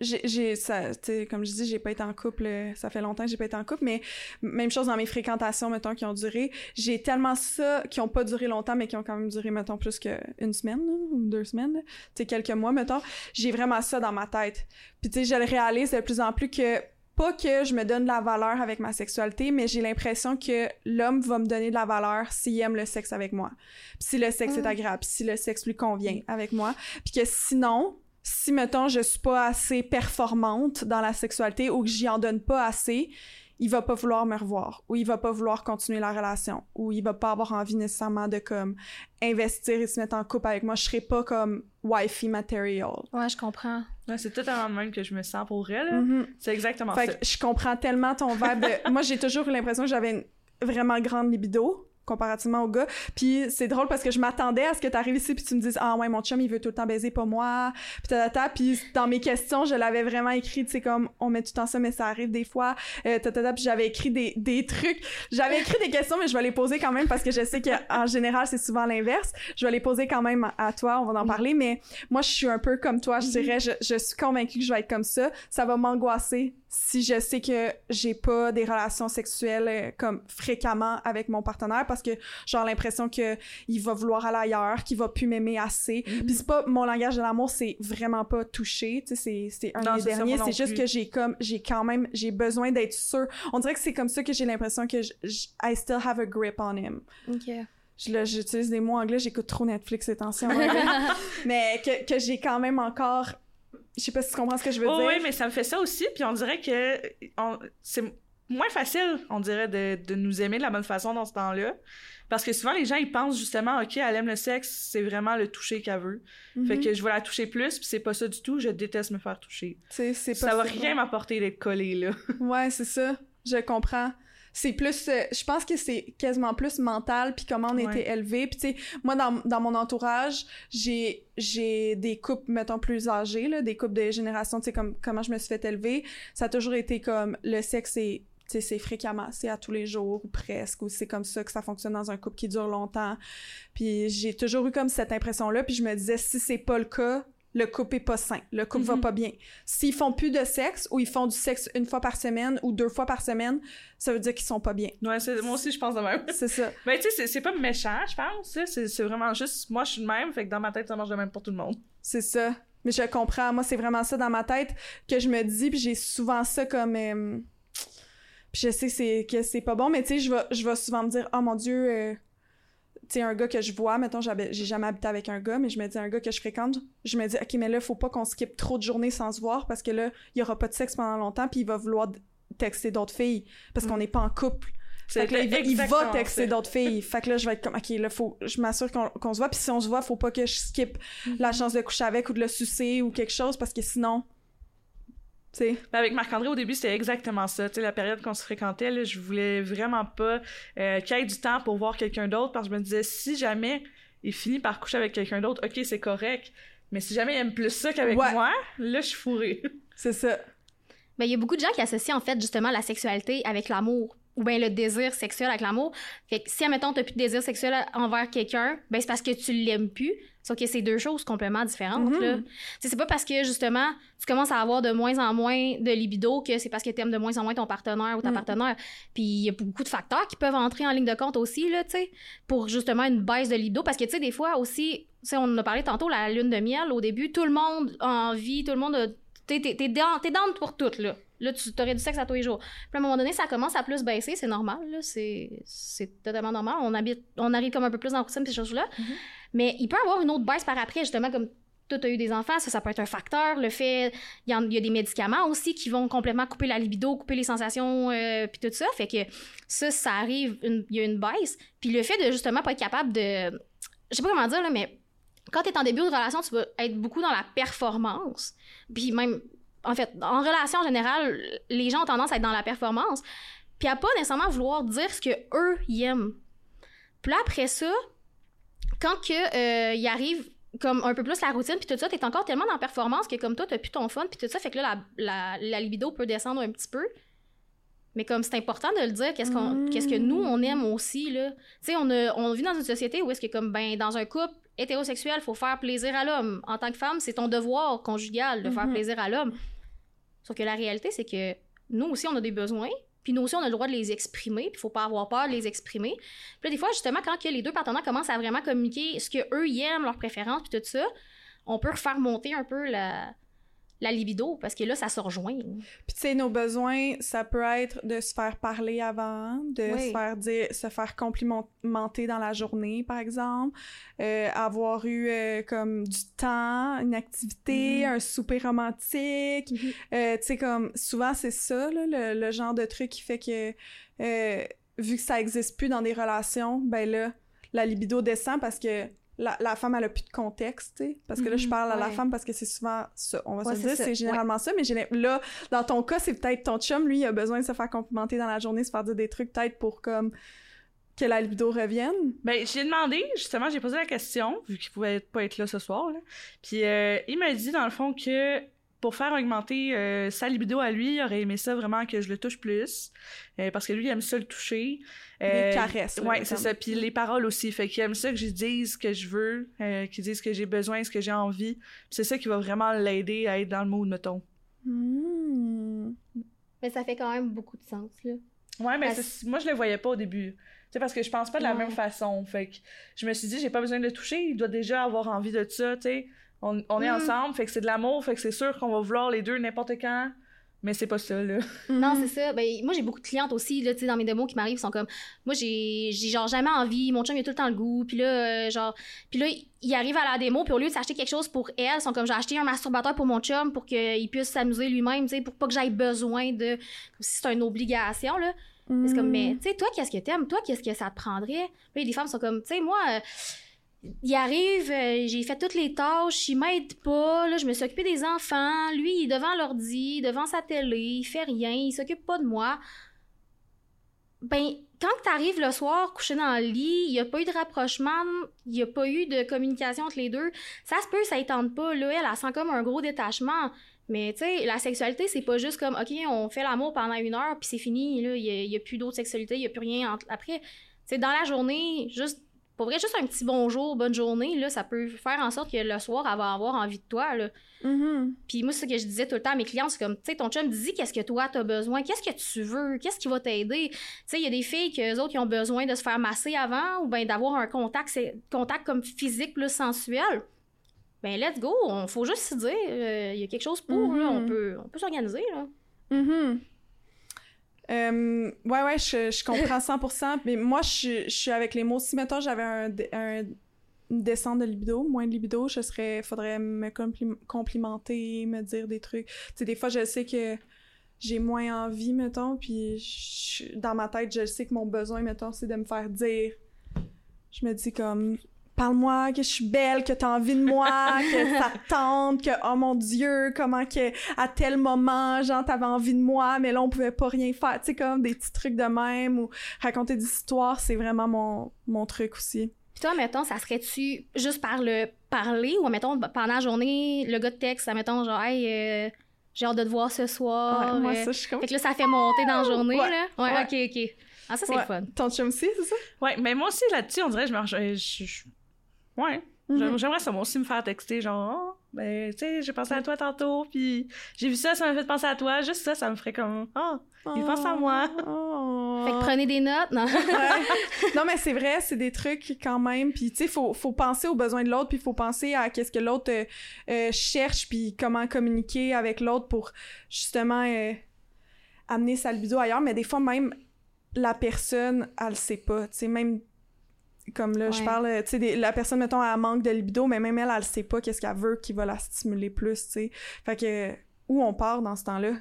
j'ai ça comme je dis j'ai pas été en couple euh, ça fait longtemps que j'ai pas été en couple mais même chose dans mes fréquentations mettons qui ont duré j'ai tellement ça qui ont pas duré longtemps mais qui ont quand même duré mettons plus qu'une semaine là, ou deux semaines tu quelques mois mettons j'ai vraiment ça dans ma tête puis tu sais je le réalise de plus en plus que pas que je me donne de la valeur avec ma sexualité, mais j'ai l'impression que l'homme va me donner de la valeur s'il aime le sexe avec moi. Puis si le sexe est Mm. agréable, puis si le sexe lui convient avec moi. Puis que sinon, si, mettons, je suis pas assez performante dans la sexualité ou que j'y en donne pas assez, il va pas vouloir me revoir ou il va pas vouloir continuer la relation ou il va pas avoir envie nécessairement de comme investir et se mettre en couple avec moi. Je serai pas comme wifey material. Ouais, je comprends. Ouais, c'est totalement le même que je me sens pour elle. là. Mhm. C'est exactement Fait ça. que je comprends tellement ton vibe de... Moi, j'ai toujours eu l'impression que j'avais une vraiment grande libido comparativement au gars. Puis c'est drôle parce que je m'attendais à ce que tu arrives ici puis tu me dises ah ouais mon chum il veut tout le temps baiser pas moi puis tatata puis dans mes questions je l'avais vraiment écrit tu sais comme on met tout le temps ça mais ça arrive des fois euh, tatata puis j'avais écrit des, des trucs. J'avais écrit des questions mais je vais les poser quand même parce que je sais qu'en général c'est souvent l'inverse. Je vais les poser quand même à toi on va en parler. Mais moi je suis un peu comme toi je dirais je, je suis convaincue que je vais être comme ça. Ça va m'angoisser si je sais que j'ai pas des relations sexuelles euh, comme fréquemment avec mon partenaire parce que j'ai l'impression que il va vouloir aller ailleurs, qu'il va plus m'aimer assez. Mhm. Puis c'est pas mon langage de l'amour, c'est vraiment pas touché, tu sais c'est c'est un Non, des derniers, c'est juste que j'ai comme j'ai quand même j'ai besoin d'être sûre. On dirait que c'est comme ça que j'ai l'impression que je, je- I still have a grip on him. OK. J'utilise des mots anglais, j'écoute trop Netflix ces temps-ci, en anglais. mais que, que j'ai quand même encore je sais pas si tu comprends ce que je veux Oh, dire. oui, mais ça me fait ça aussi, puis on dirait que on- c'est moins facile, on dirait, de, de nous aimer de la bonne façon dans ce temps-là. Parce que souvent, les gens, ils pensent justement, OK, elle aime le sexe, c'est vraiment le toucher qu'elle veut. Fait Mhm. que je vais la toucher plus, puis c'est pas ça du tout, je déteste me faire toucher. C'est Ça pas va rien m'apporter d'être collé, là. Ouais, c'est ça. Je comprends. C'est plus, euh, je pense que c'est quasiment plus mental puis comment on Ouais. était élevé. Puis tu sais, moi dans, dans mon entourage, j'ai j'ai des couples mettons plus âgés là, des couples de génération, tu sais comme comment je me suis fait élever, ça a toujours été comme le sexe c'est tu sais, c'est fréquemment, c'est à tous les jours ou presque, ou c'est comme ça que ça fonctionne dans un couple qui dure longtemps. Puis j'ai toujours eu comme cette impression-là, puis je me disais, si c'est pas le cas, le couple est pas sain, le couple va Mhm. pas bien. S'ils font plus de sexe ou ils font du sexe une fois par semaine ou deux fois par semaine, ça veut dire qu'ils sont pas bien. Ouais, c'est- moi aussi, je pense de même. C'est ça. Ben, tu sais, c'est- pas méchant, je pense. C'est vraiment juste, moi, je suis de même, fait que dans ma tête, ça marche de même pour tout le monde. C'est ça. Mais je comprends. Moi, c'est vraiment ça dans ma tête que je me dis, puis j'ai souvent ça comme. euh, Puis je sais que c'est- pas bon, mais tu sais, je vais, je vais souvent me dire, oh mon Dieu, euh, sais, un gars que je vois, mettons, j'ai jamais habité avec un gars, mais je me dis, un gars que je fréquente, je me dis, ok, mais là, faut pas qu'on skip trop de journées sans se voir parce que là, il y aura pas de sexe pendant longtemps, puis il va vouloir texter d'autres filles parce qu'on n'est pas en couple. Fait que là, il, va- il va exactement texter d'autres filles. Fait que là, je vais être comme, OK, là, faut, je m'assure qu'on se voit. Puis si on se voit, faut pas que je skip la chance de coucher avec ou de le sucer ou quelque chose parce que sinon, Ben, avec Marc-André, au début, c'était exactement ça. Tu sais, la période qu'on se fréquentait, là, je voulais vraiment pas euh, qu'il y ait du temps pour voir quelqu'un d'autre parce que je me disais, si jamais il finit par coucher avec quelqu'un d'autre, ok, c'est correct. Mais si jamais il aime plus ça qu'avec Ouais. moi, là, je suis fourrée. C'est ça. Ben, il y a beaucoup de gens qui associent en fait justement la sexualité avec l'amour ou bien le désir sexuel avec l'amour. Fait que si, admettons, t'as plus de désir sexuel envers quelqu'un, ben c'est parce que tu l'aimes plus. Sauf que c'est deux choses complètement différentes, sais, c'est pas parce que, justement, tu commences à avoir de moins en moins de libido que c'est parce que t'aimes de moins en moins ton partenaire ou ta Mhm. partenaire. Puis il y a beaucoup de facteurs qui peuvent entrer en ligne de compte aussi, là, tu sais, pour justement une baisse de libido. Parce que, tu sais, des fois aussi, tu sais, on en a parlé tantôt, la lune de miel, au début, tout le monde a envie, tout le monde a T'es, down, down pour tout, là. Là, tu aurais du sexe à tous les jours. Puis à un moment donné, ça commence à plus baisser, c'est normal, là. C'est, c'est totalement normal. On, habite, on arrive comme un peu plus dans la routine, ces choses-là. Mhm. Mais il peut y avoir une autre baisse par après, justement, comme toi, t'as eu des enfants, ça, ça peut être un facteur. Le fait, il y, y a des médicaments aussi qui vont complètement couper la libido, couper les sensations, euh, puis tout ça. Fait que ça, ça arrive, il y a une baisse. Puis le fait de, justement, pas être capable de... Je sais pas comment dire, là, mais quand tu es en début de relation, tu vas être beaucoup dans la performance. Puis même, en fait, en relation en général, les gens ont tendance à être dans la performance. Puis à pas nécessairement vouloir dire ce que eux ils aiment. Puis là, après ça, quand que, euh, arrive comme un peu plus la routine, puis tout ça, t'es encore tellement dans la performance que comme toi, t'as plus ton fun, puis tout ça, fait que là, la, la, la libido peut descendre un petit peu. Mais comme c'est important de le dire, qu'est-ce qu'on, Mm. qu'est-ce que nous, on aime aussi, là. Tu sais, on, a- on vit dans une société où est-ce que, comme, ben, dans un couple hétérosexuel, faut faire plaisir à l'homme. En tant que femme, c'est ton devoir conjugal de faire Mhm. plaisir à l'homme. Sauf que la réalité, c'est que nous aussi, on a des besoins, puis nous aussi, on a le droit de les exprimer, puis faut pas avoir peur de les exprimer. Puis là, des fois, justement, quand que les deux partenaires commencent à vraiment communiquer ce que eux ils aiment, leurs préférences, puis tout ça, on peut refaire monter un peu la, la libido, parce que là, ça se rejoint. Puis tu sais, nos besoins, ça peut être de se faire parler avant, de Oui. se faire dire, se faire complimenter dans la journée, par exemple, euh, avoir eu euh, comme du temps, une activité, Mhm. un souper romantique. Mhm. Euh, tu sais, comme souvent c'est ça, là, le, le genre de truc qui fait que vu que ça existe plus dans des relations, ben là, la libido descend parce que la, la femme, elle a plus de contexte, tu sais. Parce que là, je Mhm, parle à la ouais. femme parce que c'est souvent ça. On va Ouais, se dire, c'est généralement ça. Mais là, dans ton cas, c'est peut-être ton chum, lui, il a besoin de se faire complimenter dans la journée, se faire dire des trucs peut-être pour comme que la libido revienne. Ben, j'ai demandé, justement, j'ai posé la question, vu qu'il pouvait pas être là ce soir, là. Puis euh, il m'a dit, dans le fond, que pour faire augmenter euh, sa libido à lui, il aurait aimé ça vraiment que je le touche plus. euh, parce que lui, il aime ça le toucher. Euh, caresses. là, Ouais, c'est ça. Puis les paroles aussi. Fait qu'il aime ça que je dise ce que je veux, euh, qu'il dise ce que j'ai besoin, ce que j'ai envie. Puis c'est ça qui va vraiment l'aider à être dans le mood, mettons. Hmm. Mais ça fait quand même beaucoup de sens, là. Ouais, mais Parce- moi, je le voyais pas au début. Tu sais, parce que je pense pas de la Ouais. même façon. Fait que je me suis dit, j'ai pas besoin de le toucher. Il doit déjà avoir envie de ça, tu sais. On, on est Mm. ensemble, fait que c'est de l'amour, fait que c'est sûr qu'on va vouloir les deux n'importe quand. Mais c'est pas ça, là. Non, Mhm. c'est ça. Ben, moi, j'ai beaucoup de clientes aussi, là, tu sais, dans mes démos qui m'arrivent, ils sont comme, moi, j'ai, j'ai genre jamais envie, mon chum, il a tout le temps le goût, puis là, euh, genre, puis là, il arrive à la démo, puis au lieu de s'acheter quelque chose pour elle, ils sont comme, j'ai acheté un masturbateur pour mon chum pour qu'il puisse s'amuser lui-même, tu sais, pour pas que j'aille besoin de, comme si c'est une obligation, là. C'est comme, mais, Hmm. tu sais, toi, qu'est-ce que t'aimes? Toi, qu'est-ce que ça te prendrait? Puis les femmes sont comme, tu sais, moi, euh, il arrive, euh, j'ai fait toutes les tâches, il m'aide pas, là, je me suis occupée des enfants, lui, il est devant l'ordi, devant sa télé, il fait rien, il s'occupe pas de moi. Ben, quand t'arrives le soir, couché dans le lit, il y a pas eu de rapprochement, il y a pas eu de communication entre les deux, ça se peut, ça étende pas, là, elle, elle sent comme un gros détachement. Mais tu sais, la sexualité, c'est pas juste comme, OK, on fait l'amour pendant une heure, puis c'est fini, là, il y a, plus d'autre sexualité, il y a plus rien entre- après. Tu dans la journée, juste pour vrai, juste un petit bonjour, bonne journée, là, ça peut faire en sorte que le soir, elle va avoir envie de toi, là. Mhm. Puis moi, c'est ce que je disais tout le temps à mes clients, c'est comme, tu sais, ton chum dit qu'est-ce que toi, t'as besoin, qu'est-ce que tu veux, qu'est-ce qui va t'aider? Tu sais, il y a des filles que autres, qui ont besoin de se faire masser avant ou bien d'avoir un contact, contact comme physique plus sensuel. Ben, let's go, on faut juste se dire, euh, il y a quelque chose pour, là, on Mhm. peut, on peut s'organiser, là. Mhm. Euh, ouais, ouais, je, je comprends 100%. Mais moi, je, je suis avec les mots. Si, mettons, j'avais un, un- une descente de libido, moins de libido, je serais... Faudrait me compli- complimenter, me dire des trucs. Tu sais, des fois, je sais que j'ai moins envie, mettons, puis je- dans ma tête, je sais que mon besoin, mettons, c'est de me faire dire... Je me dis comme... Parle-moi, que je suis belle, que t'as envie de moi, que ça te tente, que oh mon Dieu, comment que à tel moment, genre t'avais envie de moi, mais là on pouvait pas rien faire, tu sais comme des petits trucs de même ou raconter des histoires, c'est vraiment mon mon truc aussi. Puis toi, mettons, ça serait-tu juste par le parler ou, mettons, pendant la journée, le gars de texte, mettons, genre, hey, euh, j'ai hâte de te voir ce soir. Ouais, moi euh, ça je suis comme Fait que là, ça fait monter dans la journée, Ouais, là. Ouais, ouais. ok, ok. Ah, ça, c'est Ouais. fun. ton chum aussi, c'est ça? Ouais, mais moi aussi, là-dessus, on dirait, je me je- Ouais. Mhm. J'aime- J'aimerais ça, moi aussi, me faire texter, genre, oh, ben, tu sais, j'ai pensé à toi tantôt, puis j'ai vu ça, ça m'a fait penser à toi. Juste ça, ça me ferait comme, oh, il pense à moi. Oh. Fait que prenez des notes, non? Ouais. Non, mais c'est vrai, c'est des trucs quand même. Puis, tu sais, faut, faut penser aux besoins de l'autre, puis faut penser à qu'est-ce que l'autre euh, euh, cherche, puis comment communiquer avec l'autre pour justement euh, amener sa libido ailleurs. Mais des fois, même la personne, elle le sait pas. Tu sais, même comme là, je parle, tu sais, la personne, mettons, elle manque de libido, mais même elle, elle sait pas qu'est-ce qu'elle veut qui va la stimuler plus, tu sais. Fait que, où on part dans ce temps-là?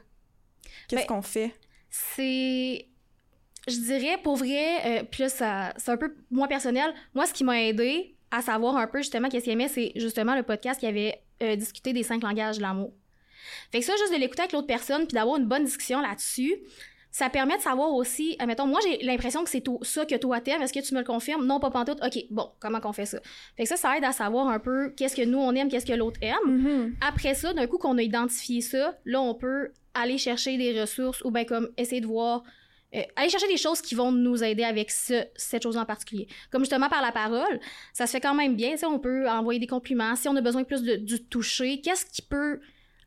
Qu'est-ce Ben, qu'on fait? c'est. Je dirais, pour vrai, euh, puis là, ça- c'est un peu moins personnel. Moi, ce qui m'a aidé à savoir un peu justement qu'est-ce qu'il aimait, c'est justement le podcast qui avait euh, discuté des cinq langages de l'amour. Fait que ça, juste de l'écouter avec l'autre personne puis d'avoir une bonne discussion là-dessus, ça permet de savoir aussi, admettons, moi j'ai l'impression que c'est ça que toi t'aimes, est-ce que tu me le confirmes? Non, pas pantoute. OK, bon, comment qu'on fait ça? Fait que ça, ça aide à savoir un peu qu'est-ce que nous on aime, qu'est-ce que l'autre aime. Mhm. Après ça, d'un coup qu'on a identifié ça, là, on peut aller chercher des ressources ou bien comme essayer de voir. euh, aller chercher des choses qui vont nous aider avec ce- cette chose en particulier. Comme justement par la parole, ça se fait quand même bien. On peut envoyer des compliments. Si on a besoin plus de, du toucher, qu'est-ce qui peut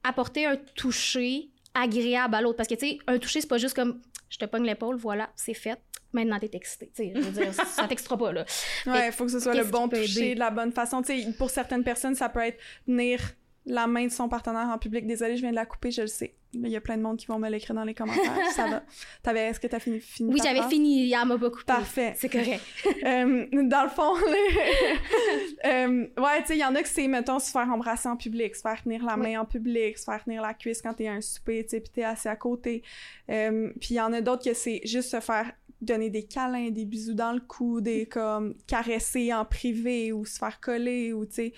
apporter un toucher agréable à l'autre? Parce que, tu sais, un toucher, c'est pas juste comme je te pogne l'épaule, voilà, c'est fait. Maintenant, t'es excité. Tu sais, je veux dire, ça t'extra pas, là. Ouais, il faut que ce soit le bon toucher de la bonne façon. Tu sais, pour certaines personnes, ça peut être tenir la main de son partenaire en public. Désolée, je viens de la couper, je le sais. Il y a plein de monde qui vont me l'écrire dans les commentaires. ça va. T'avais, est-ce que t'as fini, fini Oui, j'avais fini, il m'a pas coupé. Parfait. C'est correct. Euh, dans le fond, euh, ouais, tu sais, il y en a que c'est, mettons, se faire embrasser en public, se faire tenir la main en public, se faire tenir la cuisse quand t'es à un souper, tu sais, puis t'es assis à côté. Euh, puis il y en a d'autres que c'est juste se faire donner des câlins, des bisous dans le cou, des comme caresser en privé ou se faire coller ou tu sais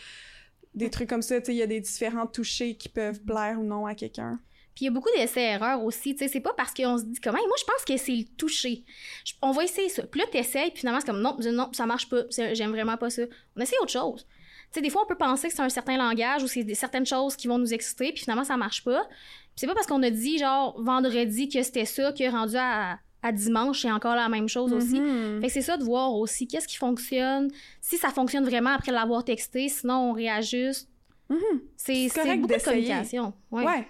des trucs comme ça, tu sais, il y a des différents touchés qui peuvent plaire ou non à quelqu'un. Puis il y a beaucoup d'essais-erreurs aussi. Tu sais, c'est pas parce qu'on se dit comment. Moi, je pense que c'est le toucher. Je- on va essayer ça. Puis là, t'essayes, puis finalement, c'est comme non, non, ça marche pas. J'aime vraiment pas ça. On essaie autre chose. Tu sais, des fois, on peut penser que c'est un certain langage ou c'est certaines choses qui vont nous exciter, puis finalement, ça marche pas. Puis c'est pas parce qu'on a dit, genre, vendredi que c'était ça, que rendu à, à dimanche, c'est encore la même chose aussi. Mhm. Fait que c'est ça de voir aussi qu'est-ce qui fonctionne, si ça fonctionne vraiment après l'avoir texté, sinon on réajuste. Mhm. C'est C'est c'est correct beaucoup de d'essayer. communication. Ouais. Ouais.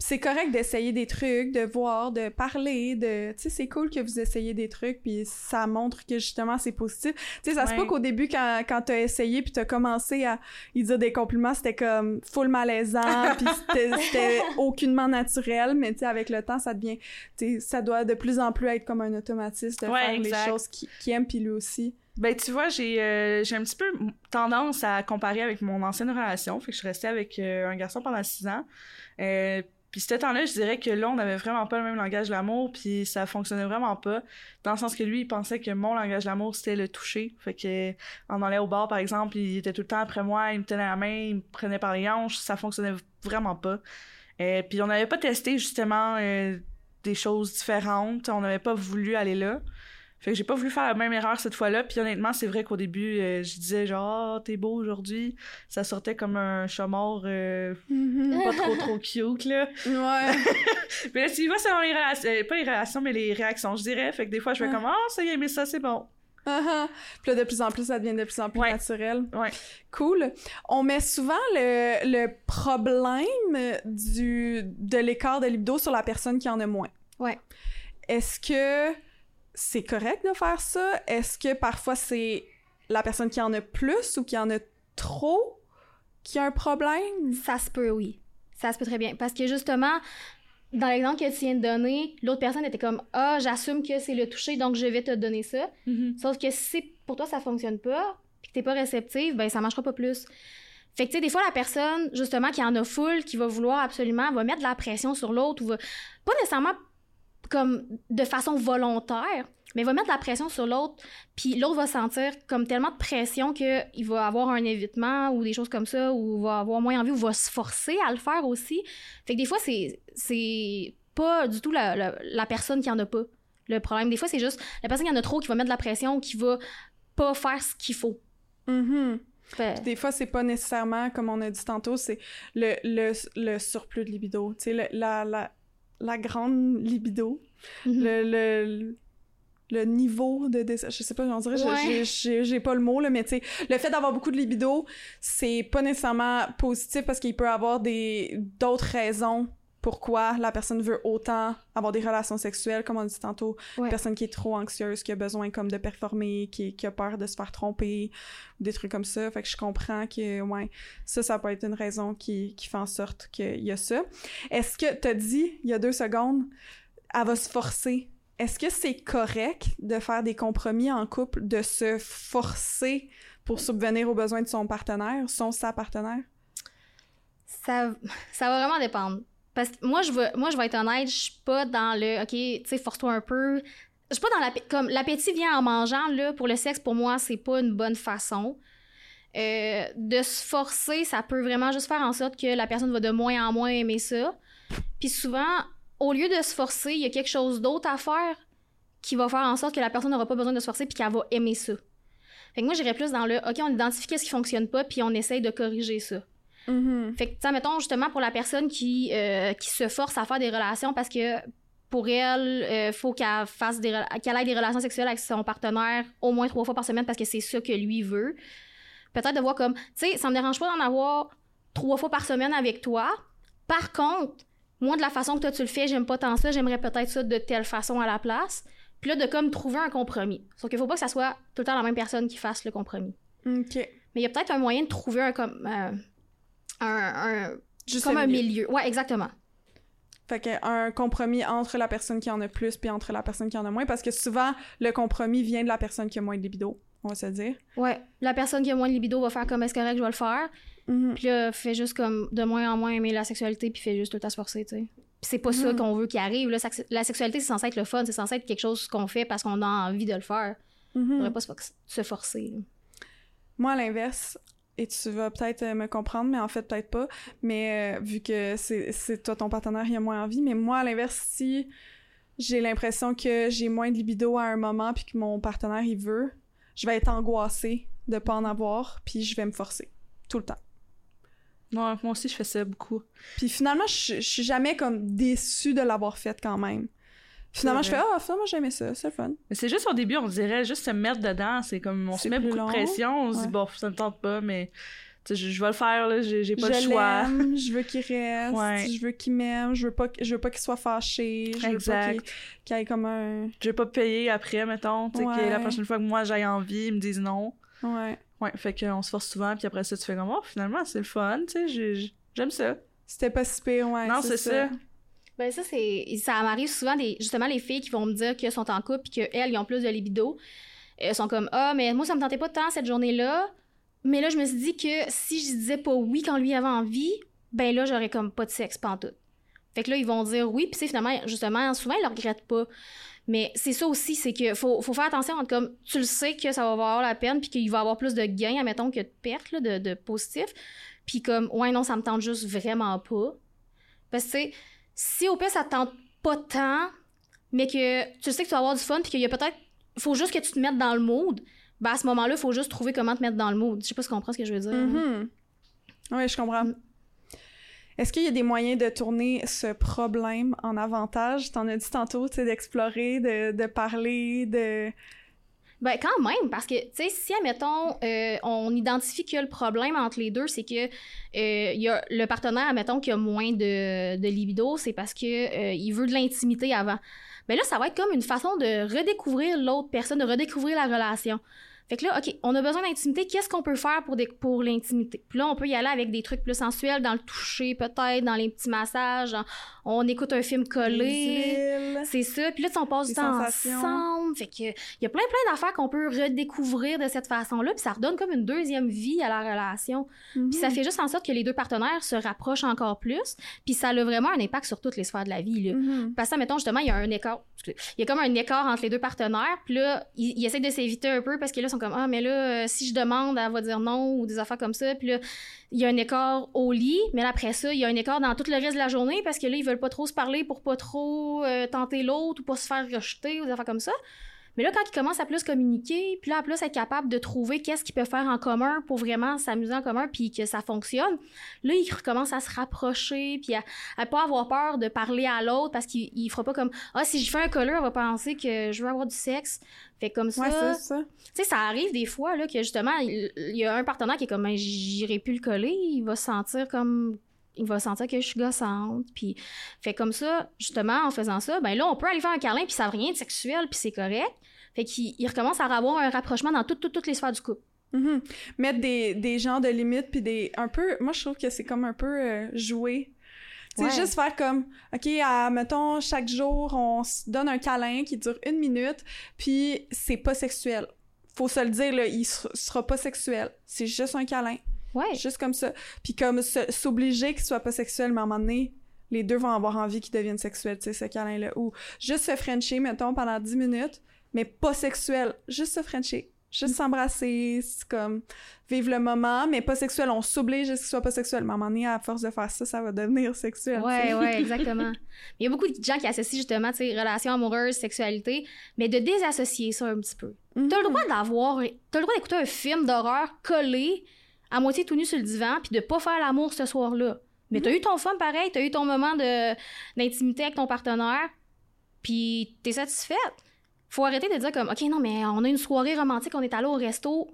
C'est correct d'essayer des trucs, de voir, de parler, de... Tu sais, c'est cool que vous essayez des trucs, puis ça montre que, justement, c'est positif. Tu sais, ça se Ouais. peut qu'au début, quand, quand t'as essayé, puis t'as commencé à y dire des compliments, c'était comme full malaisant, puis c'était- aucunement naturel, mais tu sais, avec le temps, ça devient... Tu sais, ça doit de plus en plus être comme un automatisme de Ouais, faire exact. les choses qu'il qui aime, puis lui aussi. Ben, tu vois, j'ai euh, j'ai un petit peu tendance à comparer avec mon ancienne relation. Fait que je suis restée avec euh, un garçon pendant six ans. Euh, puis ce temps-là, je dirais que là, on avait vraiment pas le même langage de l'amour, puis ça fonctionnait vraiment pas. Dans le sens que lui, il pensait que mon langage de l'amour, c'était le toucher. Fait que on allait au bar, par exemple, il était tout le temps après moi, il me tenait la main, il me prenait par les hanches, ça fonctionnait vraiment pas. Euh, puis on n'avait pas testé, justement, euh, des choses différentes. On n'avait pas voulu aller là. Fait que j'ai pas voulu faire la même erreur cette fois-là. Puis honnêtement, c'est vrai qu'au début, euh, je disais genre, Ah, t'es beau aujourd'hui. Ça sortait comme un chat mort euh, pas trop trop cute, là. Ouais. Mais là, tu y vas selon les relations, euh, pas les relations, mais les réactions, je dirais. Fait que des fois, je fais Ouais. comme, ah, ça y est, mais ça, c'est bon. Uh-huh. Puis là, de plus en plus, ça devient de plus en plus Ouais. naturel. Ouais. Cool. On met souvent le, le problème du, de l'écart de libido sur la personne qui en a moins. Ouais. Est-ce que c'est correct de faire ça? Est-ce que parfois c'est la personne qui en a plus ou qui en a trop qui a un problème? Ça se peut, oui. Ça se peut très bien. Parce que justement, dans l'exemple que tu viens de donner, l'autre personne était comme Ah, j'assume que c'est le toucher, donc je vais te donner ça. Mhm. Sauf que si pour toi ça fonctionne pas, puis que t'es pas réceptive, ben ça marchera pas plus. Fait que tu sais, des fois la personne, justement, qui en a full, qui va vouloir absolument, va mettre de la pression sur l'autre, ou va pas nécessairement comme de façon volontaire, mais va mettre la pression sur l'autre, puis l'autre va sentir comme tellement de pression qu'il va avoir un évitement ou des choses comme ça, ou va avoir moins envie, ou va se forcer à le faire aussi. Fait que des fois, c'est, pas du tout la, la, la personne qui en a pas le problème. Des fois, c'est juste la personne qui en a trop qui va mettre de la pression ou qui va pas faire ce qu'il faut. Fait- Des fois, c'est pas nécessairement, comme on a dit tantôt, c'est le, le, le surplus de libido. Tu sais, la, la, la grande libido, Mhm. le, le, le niveau de désir. Je sais pas, on dirait, je- Ouais. j'ai- pas le mot, là, mais tu sais, le fait d'avoir beaucoup de libido, c'est pas nécessairement positif parce qu'il peut avoir des d'autres raisons pourquoi la personne veut autant avoir des relations sexuelles, comme on dit tantôt. Ouais. Une personne qui est trop anxieuse, qui a besoin comme de performer, qui, qui a peur de se faire tromper, des trucs comme ça. Fait que je comprends que, ouais, ça, ça peut être une raison qui, qui fait en sorte qu'il y a ça. Est-ce que, t'as dit, il y a deux secondes, elle va se forcer. Est-ce que c'est correct de faire des compromis en couple, de se forcer pour subvenir aux besoins de son partenaire, son sa partenaire? Ça, ça va vraiment dépendre. Parce que moi, je vais, moi, je vais être honnête, je suis pas dans le OK, tu sais, force-toi un peu. Je suis pas dans la. Comme l'appétit vient en mangeant, là, pour le sexe, pour moi, c'est pas une bonne façon. Euh, de se forcer, ça peut vraiment juste faire en sorte que la personne va de moins en moins aimer ça. Puis souvent, au lieu de se forcer, il y a quelque chose d'autre à faire qui va faire en sorte que la personne n'aura pas besoin de se forcer puis qu'elle va aimer ça. Fait que moi, j'irais plus dans le OK, on identifie ce qui fonctionne pas puis on essaye de corriger ça. Mhm. Fait que, tu sais, mettons, justement, pour la personne qui, euh, qui se force à faire des relations parce que pour elle, euh, faut qu'elle fasse des qu'elle ait des relations sexuelles avec son partenaire au moins trois fois par semaine parce que c'est ça que lui veut. Peut-être de voir comme, tu sais, ça me dérange pas d'en avoir trois fois par semaine avec toi. Par contre, moi, de la façon que toi tu le fais, j'aime pas tant ça, j'aimerais peut-être ça de telle façon à la place. Puis là, de comme trouver un compromis. Sauf qu'il faut pas que ça soit tout le temps la même personne qui fasse le compromis. OK. Mais il y a peut-être un moyen de trouver un comme euh, un, un- Juste comme un milieu. milieu. Ouais, exactement. Fait que un compromis entre la personne qui en a plus puis entre la personne qui en a moins, parce que souvent, le compromis vient de la personne qui a moins de libido, on va se dire. Ouais. La personne qui a moins de libido va faire comme est-ce correct, je vais le faire? Mhm. Puis là, fait juste comme de moins en moins aimer la sexualité, puis fait juste tout le temps se forcer, tu sais. Puis c'est pas ça Mhm. qu'on veut qui arrive. Là, la sexualité, c'est censé être le fun, c'est censé être quelque chose qu'on fait parce qu'on a envie de le faire. On Mhm. devrait pas se, fo- se forcer. là. Moi, à l'inverse, et tu vas peut-être euh, me comprendre, mais en fait, peut-être pas, mais euh, vu que c'est toi, ton partenaire, il a moins envie, mais moi, à l'inverse, si j'ai l'impression que j'ai moins de libido à un moment puis que mon partenaire, il veut, je vais être angoissée de pas en avoir, puis je vais me forcer. Tout le temps. Ouais, moi aussi, je fais ça beaucoup. Puis finalement, je, je suis jamais comme déçue de l'avoir fait quand même. Finalement, je fais. Ah, finalement, j'aimais ça, c'est le fun. Mais c'est juste au début, on dirait juste se mettre dedans. C'est comme, on se met beaucoup long. de pression. On se Ouais. dit, bon, ça me tente pas, mais tu sais, je, je vais le faire, là. J'ai pas je le choix. je veux qu'il reste, Ouais. je veux qu'il m'aime, je veux pas, je veux pas qu'il soit fâché, je veux pas Exact. qu'il ait comme un... Je vais pas payer après, mettons. Tu sais, que la prochaine fois que moi j'ai envie, ils me disent non. Ouais. Ouais, fait qu'on se force souvent, puis après ça, tu fais comme, oh, finalement, c'est le fun, tu sais, j'ai- j'ai- j'aime ça. C'était pas si pire, ouais. non, c'est ça. Ben ça, c'est. Ça m'arrive souvent des. Justement, les filles qui vont me dire qu'elles sont en couple et qu'elles, ont plus de libido. Elles sont comme Ah, mais moi, ça me tentait pas tant cette journée-là. Mais là, je me suis dit que si je disais pas oui quand lui avait envie, ben là, j'aurais comme pas de sexe pantoute. Fait que là, ils vont dire oui, puis c'est finalement, justement, souvent, ils le regrettent pas. Mais c'est ça aussi, c'est que faut, faut faire attention entre comme tu le sais que ça va valoir la peine, puis qu'il va avoir plus de gains, admettons, que de pertes, là, de, de positifs. Puis comme, ouais, non, ça me tente juste vraiment pas. Parce que, tu sais, si au pire, ça te tente pas tant, mais que tu sais que tu vas avoir du fun, puis qu'il y a peut-être. faut juste que tu te mettes dans le mood, ben à ce moment-là, il faut juste trouver comment te mettre dans le mood. Je sais pas si tu comprends ce que je veux dire. Mhm. Ouais, je comprends. Est-ce qu'il y a des moyens de tourner ce problème en avantage? T'en as dit tantôt, tu sais, d'explorer, de, de parler, de... Ben, quand même, parce que, tu sais, si, admettons, euh, on identifie que le problème entre les deux, c'est que euh, y a le partenaire, admettons, qui a moins de, libido, c'est parce que euh, il veut de l'intimité avant. Mais là, ça va être comme une façon de redécouvrir l'autre personne, de redécouvrir la relation. Fait que là, OK, on a besoin d'intimité, qu'est-ce qu'on peut faire pour, des, pour l'intimité? Puis là, on peut y aller avec des trucs plus sensuels, dans le toucher peut-être, dans les petits massages, dans- on écoute un film collé. C'est ça. Puis là, on passe du temps sensations. ensemble. Fait que il y a plein, plein d'affaires qu'on peut redécouvrir de cette façon-là. Puis ça redonne comme une deuxième vie à la relation. Mhm. Puis ça fait juste en sorte que les deux partenaires se rapprochent encore plus. Puis ça a vraiment un impact sur toutes les sphères de la vie. Là. Mhm. Parce que, mettons, justement, il y a un écart. Il y a comme un écart entre les deux partenaires. Puis là, ils, ils essaient de s'éviter un peu parce que là, comme Ah, mais là, euh, si je demande, elle va dire non ou des affaires comme ça. Puis là, il y a un écart au lit. Mais là, après ça, il y a un écart dans tout le reste de la journée parce que là, ils veulent pas trop se parler pour pas trop euh, tenter l'autre ou pas se faire rejeter ou des affaires comme ça. Mais là, quand ils commencent à plus communiquer, puis là, à plus être capable de trouver qu'est-ce qu'ils peuvent faire en commun pour vraiment s'amuser en commun, puis que ça fonctionne, là, ils recommencent à se rapprocher, puis à, à pas avoir peur de parler à l'autre parce qu'il il fera pas comme Ah, si je fais un colère, on va penser que je veux avoir du sexe. Fait comme ça. Ouais, c'est ça. Tu sais, ça arrive des fois, là, que justement, il il y a un partenaire qui est comme, Ben, j'irai plus le coller, il va se sentir comme. Il va sentir que je suis gossante, puis fait comme ça, justement, en faisant ça, ben là, on peut aller faire un câlin, puis ça n'a rien de sexuel, puis c'est correct. Fait qu'il il recommence à avoir un rapprochement dans toutes, toutes, toutes les sphères du couple. Mhm. Mettre des, des genres de limites, puis des. Un peu. Moi, je trouve que c'est comme un peu euh, jouer. Ouais. juste faire comme, OK, à, mettons, chaque jour, on se donne un câlin qui dure une minute, puis c'est pas sexuel. Faut se le dire, là, il sera pas sexuel. C'est juste un câlin. Ouais. Juste comme ça. Puis comme s'obliger qu'il soit pas sexuel, mais à un moment donné, les deux vont avoir envie qu'il devienne sexuel, tu sais, ce câlin-là. Ou juste se frencher, mettons, pendant 10 minutes, mais pas sexuel. Juste se frencher. Juste s'embrasser, c'est comme vivre le moment, mais pas sexuel. On s'oblige à ce qu'il soit pas sexuel. Mais à un moment donné, à force de faire ça, ça va devenir sexuel. Ouais, sais. ouais, exactement. Il y a beaucoup de gens qui associent justement, tu sais, relations amoureuses, sexualité, mais de désassocier ça un petit peu. Mhm. T'as le droit d'avoir, t'as le droit d'écouter un film d'horreur collé, à moitié tout nu sur le divan, puis de pas faire l'amour ce soir-là. Mais t'as eu ton fun pareil, t'as eu ton moment d'intimité avec ton partenaire, puis t'es satisfaite. Faut arrêter de dire comme, OK, non, mais on a une soirée romantique, on est allé au resto,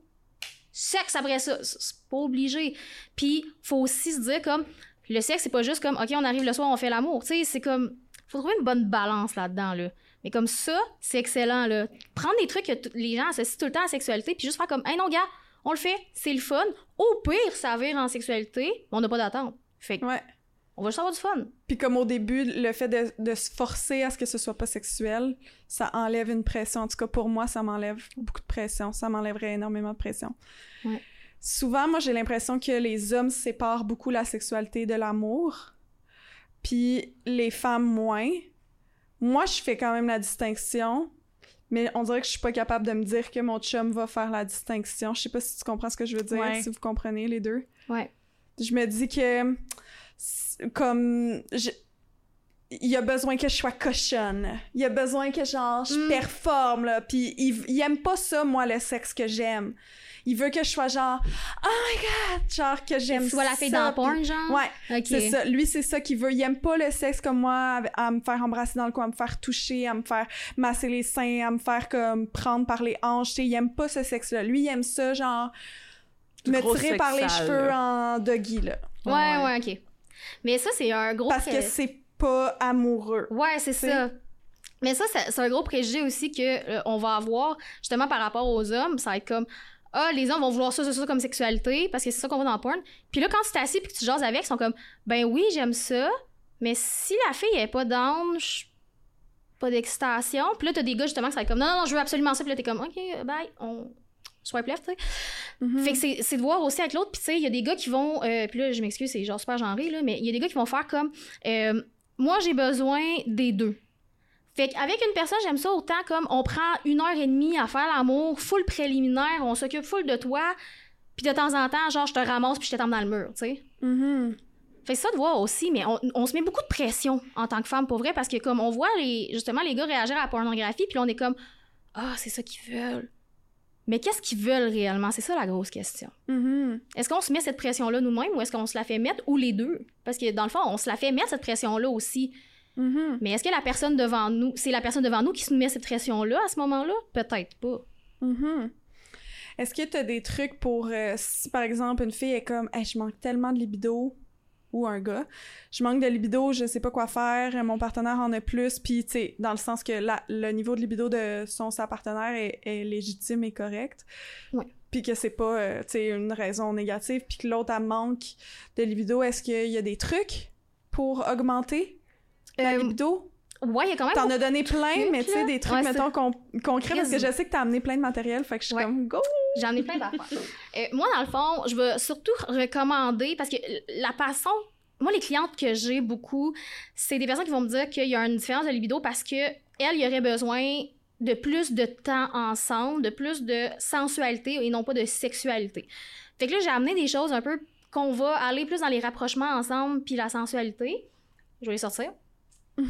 sexe après ça. C'est pas obligé. Puis, faut aussi se dire comme, le sexe, c'est pas juste comme, OK, on arrive le soir, on fait l'amour. Tu sais, c'est comme, faut trouver une bonne balance là-dedans, là. Mais comme ça, c'est excellent, là. Prendre des trucs que les gens associent tout le temps à la sexualité, puis juste faire comme, hey non, gars, on le fait, c'est le fun. Au pire, ça vire en sexualité, mais on n'a pas d'attente. Fait que, Ouais. on va juste avoir du fun. Puis comme au début, le fait de, de se forcer à ce que ce soit pas sexuel, ça enlève une pression. En tout cas, pour moi, ça m'enlève beaucoup de pression. Ça m'enlèverait énormément de pression. Ouais. Souvent, moi, j'ai l'impression que les hommes séparent beaucoup la sexualité de l'amour, puis les femmes moins. Moi, je fais quand même la distinction, mais on dirait que je suis pas capable de me dire que mon chum va faire la distinction. Je sais pas si tu comprends ce que je veux dire, Ouais. si vous comprenez les deux Ouais. je me dis que comme je- il y a besoin que je sois cochonne. Il y a besoin que genre je Mm. performe là, puis il, il aime pas ça moi le sexe que j'aime. Il veut que je sois genre oh my god, genre que j'aime Tu vois la fille ça, dans porn, genre? Ouais, Ok. c'est ça. Lui, c'est ça qu'il veut. Il aime pas le sexe comme moi, à, à me faire embrasser dans le coin, à me faire toucher, à me faire masser les seins, à me faire comme prendre par les hanches. tu sais, Il aime pas ce sexe-là. Lui, il aime ça, genre, Du me tirer sexe par les cheveux là. en doggy, là. Ouais, ouais, ok. Mais ça, c'est un gros... Parce que pré- c'est pas amoureux. Ouais, c'est ça. Mais ça, c'est c'est un gros préjugé aussi que euh, on va avoir justement par rapport aux hommes. Ça va être comme ah les hommes vont vouloir ça, ça, ça comme sexualité parce que c'est ça qu'on voit dans le porn. Puis là quand tu t'assis puis que tu jases avec, ils sont comme ben oui j'aime ça, mais si la fille est pas down, pas d'excitation. Puis là t'as des gars justement qui sont comme non non non je veux absolument ça. Puis là t'es comme ok bye on swipe left tu sais. Mhm. Fait que c'est- c'est de voir aussi avec l'autre. Puis tu sais, il y a des gars qui vont. euh, puis là, je m'excuse, c'est genre super genré, là, mais il y a des gars qui vont faire comme. euh, moi, j'ai besoin des deux. Fait qu'avec une personne, j'aime ça autant comme on prend une heure et demie à faire l'amour, full préliminaire, on s'occupe full de toi, puis de temps en temps, genre, je te ramasse puis je te tombe dans le mur, tu sais. Mhm. Fait que ça de voir aussi, mais on, on se met beaucoup de pression en tant que femme, pour vrai, parce que comme on voit les, justement les gars réagir à la pornographie, puis on est comme Ah, c'est ça qu'ils veulent. Mais qu'est-ce qu'ils veulent réellement? C'est ça la grosse question. Mhm. Est-ce qu'on se met cette pression-là nous-mêmes ou est-ce qu'on se la fait mettre ou les deux? Parce que dans le fond, on se la fait mettre cette pression-là aussi. Mhm. Mais est-ce que la personne devant nous, c'est la personne devant nous qui se met cette pression-là à ce moment-là? Peut-être pas. Mhm. Est-ce que tu as des trucs pour euh, si par exemple une fille est comme hey, je manque tellement de libido ou un gars, je manque de libido, je sais pas quoi faire, mon partenaire en a plus, puis tu sais dans le sens que la, le niveau de libido de son sa partenaire est, est légitime et correct. Ouais. Puis que c'est pas euh, tu sais une raison négative, puis que l'autre elle manque de libido, est-ce qu'il y a des trucs pour augmenter? La Euh, libido? Ouais, il y a quand même T'en as donné plein, mais tu sais, des trucs, Ouais, mettons, con- concrets, parce que je sais que t'as amené plein de matériel, fait que je suis Ouais. comme, go! J'en ai plein d'affaires. Euh, moi, dans le fond, je veux surtout recommander, parce que la façon. Moi, les clientes que j'ai beaucoup, c'est des personnes qui vont me dire qu'il y a une différence de libido parce que elles, y auraient besoin de plus de temps ensemble, de plus de sensualité et non pas de sexualité. Fait que là, j'ai amené des choses un peu qu'on va aller plus dans les rapprochements ensemble puis la sensualité. Je vais les sortir.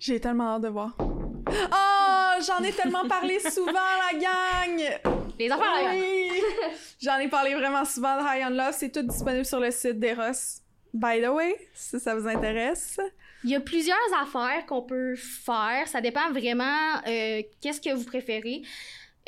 J'ai tellement hâte de voir. Oh, j'en ai tellement parlé souvent, la gang! Les affaires, là, Oui! J'en ai parlé vraiment souvent de High on Love. C'est tout disponible sur le site d'Eros. By the way, si ça vous intéresse. Il y a plusieurs affaires qu'on peut faire. Ça dépend vraiment euh, qu'est-ce que vous préférez.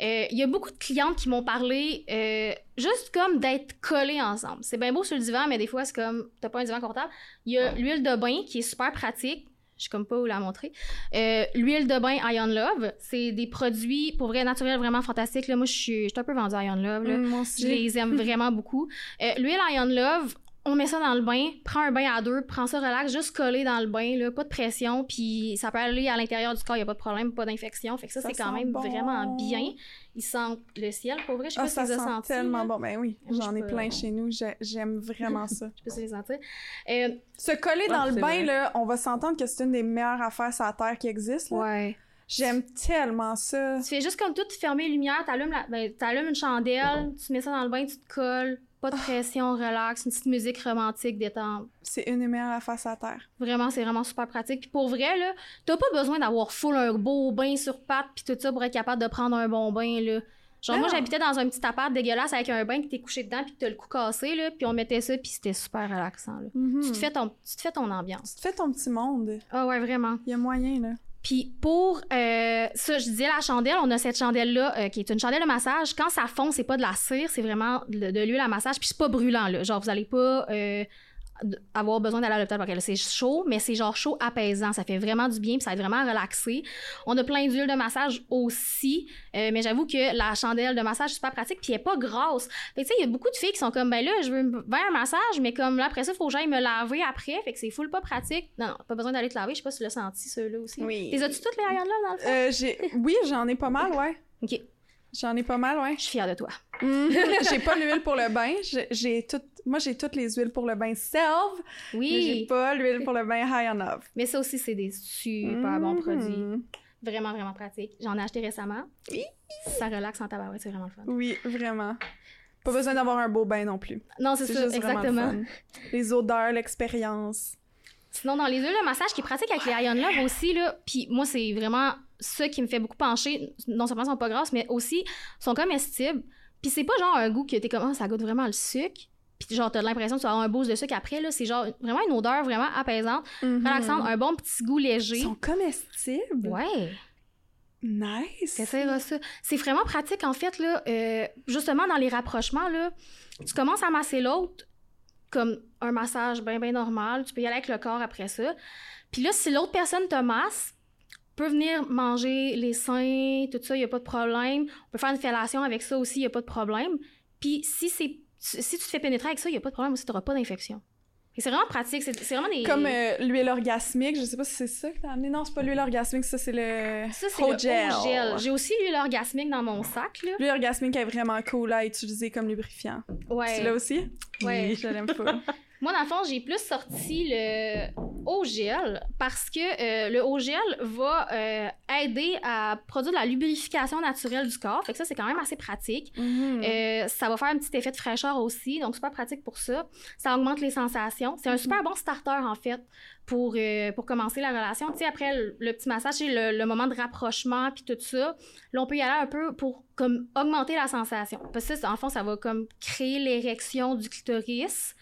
Euh, Il y a beaucoup de clientes qui m'ont parlé euh, juste comme d'être collées ensemble. C'est bien beau sur le divan, mais des fois, c'est comme t'as pas un divan confortable. Il y a l'huile de bain qui est super pratique. Je sais comme pas où la montrer. Euh, l'huile de bain Ion Love, c'est des produits pour vrai naturels vraiment fantastiques. Là, moi, je suis je suis un peu vendue à Ion Love. là. Mm, moi Je aussi. les aime vraiment beaucoup. Euh, L'huile Ion Love, on met ça dans le bain, prends un bain à deux, prends ça relax, juste collé dans le bain, là, pas de pression, puis ça peut aller à l'intérieur du corps, il y a pas de problème, pas d'infection. Fait que ça, Ça c'est quand même bon. vraiment bien. Ils sentent le ciel, pour vrai, je sais Ah, pas si ça tu les sent as sentis. tellement là. bon. Ben oui, j'en je ai peux- plein chez nous. J'ai- J'aime vraiment ça. Je si tu les sentis. Euh, Se coller dans le bain, là, on va s'entendre que c'est une des meilleures affaires sur la Terre qui existe. là. ouais. J'aime tellement ça. Tu fais juste comme tout, tu fermes les lumières, t'allumes, la, ben, une chandelle, tu mets ça dans le bain, tu te colles, pas de pression, relax, une petite musique romantique, détente. C'est une des meilleures affaires sur la Terre. Vraiment, c'est vraiment super pratique. Puis pour vrai, là, t'as pas besoin d'avoir full un beau bain sur pattes puis tout ça pour être capable de prendre un bon bain, là. Genre, moi, j'habitais dans un petit appart dégueulasse avec un bain puis t'es couché dedans puis t'as le cou cassé, là. Puis on mettait ça puis c'était super relaxant, là. Mhm. Tu, te fais ton, tu te fais ton ambiance. Tu te fais ton petit monde. Ah ouais, vraiment. Il y a moyen, là. Puis pour euh, ça, je disais la chandelle, on a cette chandelle-là euh, qui est une chandelle de massage. Quand ça fond, c'est pas de la cire, c'est vraiment de, l'huile à massage. Puis c'est pas brûlant, là. Genre, vous allez pas euh, avoir besoin d'aller à l'hôpital parce que c'est chaud, mais c'est genre chaud apaisant. Ça fait vraiment du bien, puis ça être vraiment relaxé. On a plein d'huiles de massage aussi, euh, mais j'avoue que la chandelle de massage, c'est super pratique, puis elle est pas grasse. Fait tu sais, il y a beaucoup de filles qui sont comme, ben là, je veux faire un massage, mais comme là, après ça, il faut que j'aille me laver après. Fait que c'est full pas pratique. Non, non, pas besoin d'aller te laver. Je sais pas si tu l'as senti, ceux-là aussi. Oui. Les as-tu toutes les Iron Love dans le fond? Euh, j'ai... Oui, j'en ai pas mal, ouais. Ok, J'en ai pas mal, ouais. je suis fière de toi. Mhm. j'ai pas l'huile pour le bain. J'ai, j'ai tout... Moi, j'ai toutes les huiles pour le bain self, mais j'ai Oui, pas l'huile pour le bain high on love. mais ça aussi, c'est des super bons Mhm. produits. Vraiment, vraiment pratiques. J'en ai acheté récemment. Oui. Ça relaxe en tabarouette, c'est vraiment le fun. Oui, vraiment. Pas besoin d'avoir un beau bain non plus. Non, c'est ça, juste le exactement. fun. Les odeurs, l'expérience. Sinon, dans les huiles de massage qui est pratique avec les Iron Love aussi, là, puis moi, c'est vraiment ça qui me fait beaucoup pencher. Non seulement sont pas grasses, mais aussi sont comestibles. Puis c'est pas genre un goût que t'es comme, Ah, ça goûte vraiment le sucre. Puis genre, t'as l'impression que tu vas avoir un boost de sucre après, là. C'est genre vraiment une odeur vraiment apaisante, Mhm. relaxante, un bon petit goût léger. Ils sont comestibles. Ouais. Nice. Ça. C'est vraiment pratique, en fait, là. euh, justement, dans les rapprochements, là, tu commences à masser l'autre comme un massage bien, bien normal. Tu peux y aller avec le corps après ça. Puis là, si l'autre personne te masse, peut venir manger les seins, tout ça, il n'y a pas de problème. On peut faire une fellation avec ça aussi, il n'y a pas de problème. Puis si, c'est, si tu te fais pénétrer avec ça, il n'y a pas de problème aussi, tu n'auras pas d'infection. Et c'est vraiment pratique. C'est, c'est vraiment des... Comme euh, l'huile orgasmique, je sais pas si c'est ça que t'as amené. Non, c'est pas l'huile orgasmique, ça c'est le ça, c'est le gel. J'ai aussi l'huile orgasmique dans mon sac, là. L'huile orgasmique est vraiment cool à utiliser comme lubrifiant. Ouais. Tu l'as aussi? Ouais. Oui, je l'aime pas. Moi, dans le fond, j'ai plus sorti le gel parce que euh, le gel va euh, aider à produire de la lubrification naturelle du corps. Fait que ça, c'est quand même assez pratique. Mhm. Euh, ça va faire un petit effet de fraîcheur aussi, donc super pratique pour ça. Ça augmente les sensations. C'est un super bon starter, en fait, pour, pour commencer la relation. Tu sais, après le, le petit massage, c'est le, le moment de rapprochement, puis tout ça. Là, on peut y aller un peu pour comme augmenter la sensation. Parce que ça, en fond, ça va comme créer l'érection du clitoris.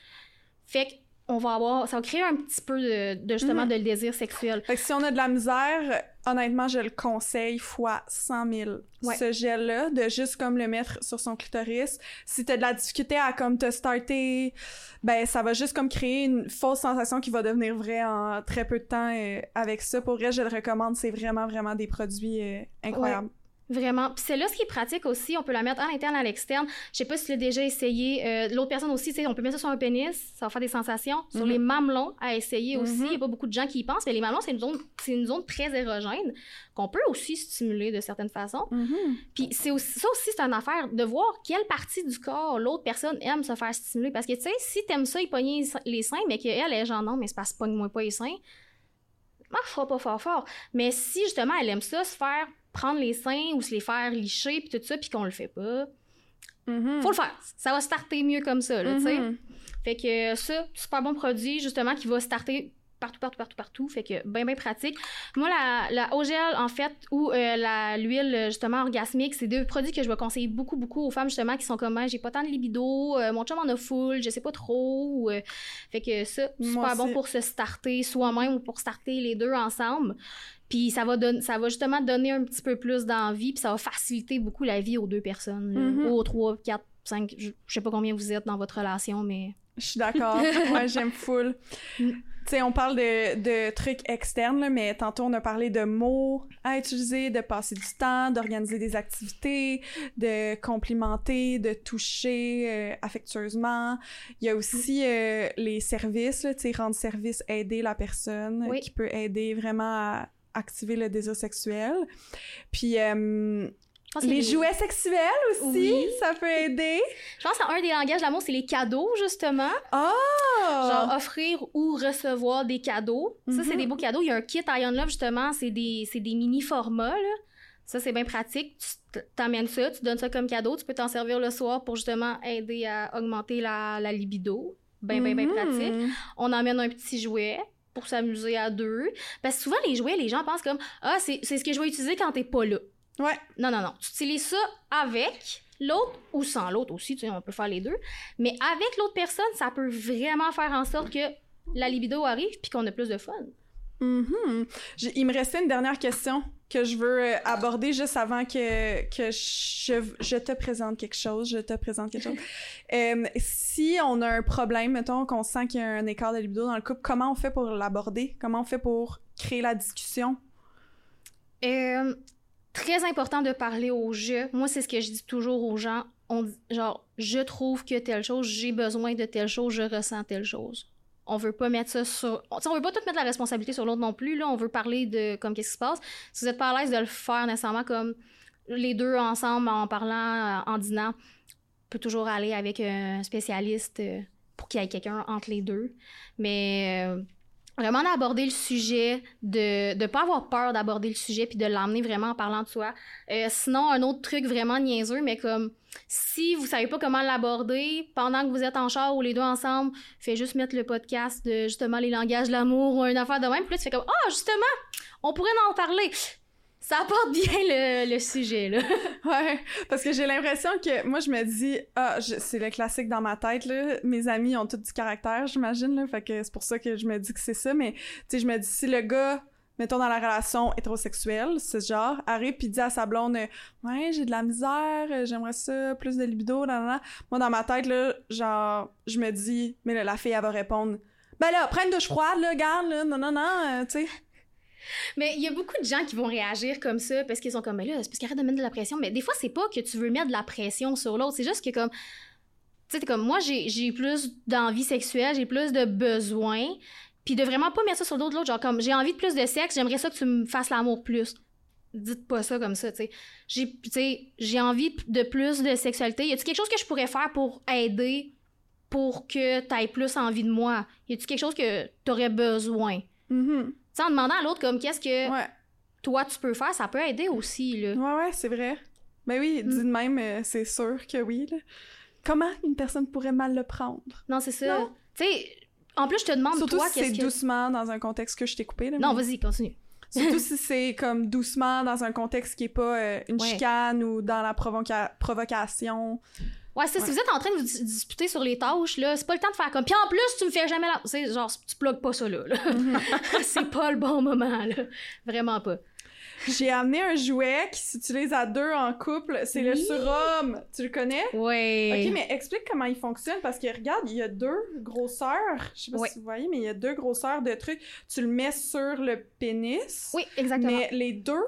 Fait on va avoir, ça va créer un petit peu de, de justement Mhm. de le désir sexuel. Fait que si on a de la misère, honnêtement, je le conseille fois 100 000. Ouais. Ce gel-là, de juste comme le mettre sur son clitoris. Si t'as de la difficulté à comme te starter, ben ça va juste comme créer une fausse sensation qui va devenir vraie en très peu de temps euh, avec ça. Pour vrai, je le recommande. C'est vraiment, vraiment des produits euh, incroyables. Vraiment. Puis c'est là ce qui est pratique aussi. On peut la mettre à l'interne, à l'externe. Je sais pas si tu l'as déjà essayé. Euh, L'autre personne aussi, tu sais, on peut mettre ça sur un pénis. Ça va faire des sensations. Sur Mhm. les mamelons, à essayer aussi. Mhm. Il y a pas beaucoup de gens qui y pensent, mais les mamelons, c'est une zone, c'est une zone très érogène qu'on peut aussi stimuler de certaines façons. Mhm. Puis c'est aussi, ça aussi, c'est une affaire de voir quelle partie du corps l'autre personne aime se faire stimuler. Parce que, tu sais, si t'aimes ça, il pogner les seins, mais qu'elle, elle genre non, mais c'est parce que pogne-moi pas les seins, marchera pas fort fort. Mais si justement elle aime ça, se faire prendre les seins ou se les faire licher, puis tout ça, puis qu'on le fait pas, Mhm. faut le faire. Ça va starter mieux comme ça, là, tu sais. Mhm. Fait que ça, super bon produit, justement, qui va starter partout, partout, partout, partout. Fait que bien, bien pratique. Moi, la, gel, en fait, ou euh, la- l'huile, justement, orgasmique, c'est deux produits que je vais conseiller beaucoup, beaucoup aux femmes, justement, qui sont comme, j'ai pas tant de libido, euh, mon chum en a full, je sais pas trop. ou, euh, fait que ça, Moi super bon aussi. pour se starter soi-même ou pour starter les deux ensemble. Puis ça va, don- ça va justement donner un petit peu plus d'envie, puis ça va faciliter beaucoup la vie aux deux personnes, ou aux trois, quatre, cinq, je sais pas combien vous êtes dans votre relation, mais... Je suis d'accord. Moi, j'aime full. Mm. Tu sais, on parle de, de trucs externes, là, mais tantôt, on a parlé de mots à utiliser, de passer du temps, d'organiser des activités, de complimenter, de toucher euh, affectueusement. Il y a aussi euh, les services, là, tu sais, rendre service, aider la personne, euh, qui peut aider vraiment à activer le désir sexuel. Puis euh, les jouets sexuels aussi, Oui. ça peut aider. Je pense qu'un des langages de l'amour, c'est les cadeaux, justement. Ah! Genre offrir ou recevoir des cadeaux. Ça, c'est Mhm. des beaux cadeaux. Il y a un kit Ion Love, justement, c'est des, des mini-formats, là. Ça, c'est bien pratique. Tu t- t'amènes ça, tu donnes ça comme cadeau. Tu peux t'en servir le soir pour justement aider à augmenter la, la libido. Ben, ben, ben Mhm. pratique. On emmène un petit jouet pour s'amuser à deux. Parce que souvent, les jouets, les gens pensent comme Ah, c'est ce que je vais utiliser quand t'es pas là. Ouais. Non, non, non. Tu utilises ça avec l'autre ou sans l'autre aussi, tu sais, on peut faire les deux. Mais avec l'autre personne, ça peut vraiment faire en sorte que la libido arrive puis qu'on a plus de fun. Mhm. J'ai- Il me restait une dernière question que je veux euh, aborder juste avant que, que je, je te présente quelque chose. Je te présente quelque chose. Euh, si on a un problème, mettons qu'on sent qu'il y a un écart de libido dans le couple, comment on fait pour l'aborder? Comment on fait pour créer la discussion? Euh, très important de parler au je. Moi, c'est ce que je dis toujours aux gens. On dit, genre, je trouve que telle chose, j'ai besoin de telle chose, je ressens telle chose. On veut pas mettre ça sur. Veut pas tout mettre la responsabilité sur l'autre non plus. Là, on veut parler de comme qu'est-ce qui se passe. Si vous êtes pas à l'aise de le faire nécessairement comme les deux ensemble en parlant, euh, en dînant, on peut toujours aller avec un spécialiste euh, pour qu'il y ait quelqu'un entre les deux. Mais euh, vraiment d'aborder le sujet, de ne pas avoir peur d'aborder le sujet puis de l'emmener vraiment en parlant de soi. Euh, sinon, un autre truc vraiment niaiseux, mais comme si vous savez pas comment l'aborder pendant que vous êtes en char ou les deux ensemble, faites juste mettre le podcast de justement les langages de l'amour ou une affaire de même. Puis là, tu fais comme Ah, justement, on pourrait en parler. Ça apporte bien le, sujet, là. Ouais, parce que j'ai l'impression que moi je me dis ah c'est le classique dans ma tête là. Mes amis ont tous du caractère j'imagine là, fait que c'est pour ça que je me dis que c'est ça. Mais tu sais je me dis si le gars mettons dans la relation hétérosexuelle c'est ce genre arrive puis dit à sa blonde ouais j'ai de la misère j'aimerais ça plus de libido là, là, là. moi dans ma tête là genre je me dis mais là la fille elle va répondre ben là prends une douche froide là garde là non non non euh, tu sais Mais il y a beaucoup de gens qui vont réagir comme ça parce qu'ils sont comme, mais là, c'est parce qu'arrête de mettre de la pression. Mais des fois, c'est pas que tu veux mettre de la pression sur l'autre. C'est juste que, comme, tu sais, comme, moi, j'ai plus d'envie sexuelle, j'ai plus de besoins. Puis de vraiment pas mettre ça sur de l'autre. Genre, comme, j'ai envie de plus de sexe, j'aimerais ça que tu me fasses l'amour plus. Dites pas ça comme ça, tu sais. J'ai, tu sais, j'ai envie de plus de sexualité. Y a-tu quelque chose que je pourrais faire pour aider pour que t'aies plus envie de moi? Y a-tu quelque chose que t'aurais besoin? Mhm. Tu sais, en demandant à l'autre, comme, qu'est-ce que ouais toi tu peux faire, ça peut aider aussi là. Ouais, ouais, c'est vrai. Ben oui, Mm. dit de même, euh, c'est sûr que oui. Là. Comment une personne pourrait mal le prendre? Non, c'est ça. Tu sais, en plus je te demande Surtout toi si c'est que doucement dans un contexte que je t'ai coupé. Là, Non, mais- vas-y, continue. Surtout si c'est comme doucement dans un contexte qui est pas euh, une Ouais. chicane ou dans la provoca- provocation. Ouais, si vous êtes en train de vous dis- disputer sur les tâches, là, c'est pas le temps de faire comme. Puis en plus, tu me fais jamais la. C'est genre, tu plugues pas ça là. là. c'est pas le bon moment, là. Vraiment pas. J'ai amené un jouet qui s'utilise à deux en couple, c'est le Oui. surhomme. Tu le connais? Ouais. Ok, mais explique comment il fonctionne parce que regarde, il y a deux grosseurs. Je sais pas si vous voyez, mais il y a deux grosseurs de trucs. Tu le mets sur le pénis. Oui, exactement. Mais les deux,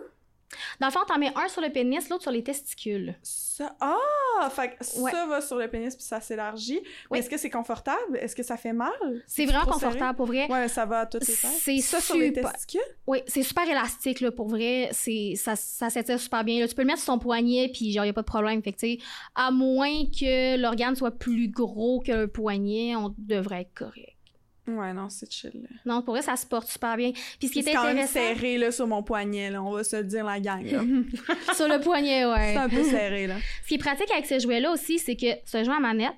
Dans le fond, t'en mets un sur le pénis, l'autre sur les testicules. ça. Ah! Fait que Ouais. ça va sur le pénis puis ça s'élargit. Oui. est-ce que c'est confortable? Est-ce que ça fait mal? C'est vraiment serré? confortable pour vrai. Ouais, ça va à toutes les. C'est ça sur les super- testicules? Oui, c'est super élastique, là, pour vrai. C'est, ça, ça s'étire super bien. Là, tu peux le mettre sur ton poignet, puis genre, y a pas de problème. Fait que, tu sais, à moins que l'organe soit plus gros que le poignet, on devrait être correct. Ouais, non, c'est chill. Non, pour vrai, ça se porte super bien. Puis ce qui C'est est quand même intéressant... serré là, sur mon poignet, là. on va se le dire la gang. là. sur le poignet, ouais. c'est un peu serré, là. Ce qui est pratique avec ce jouet-là aussi, c'est que c'est un jouet à manette.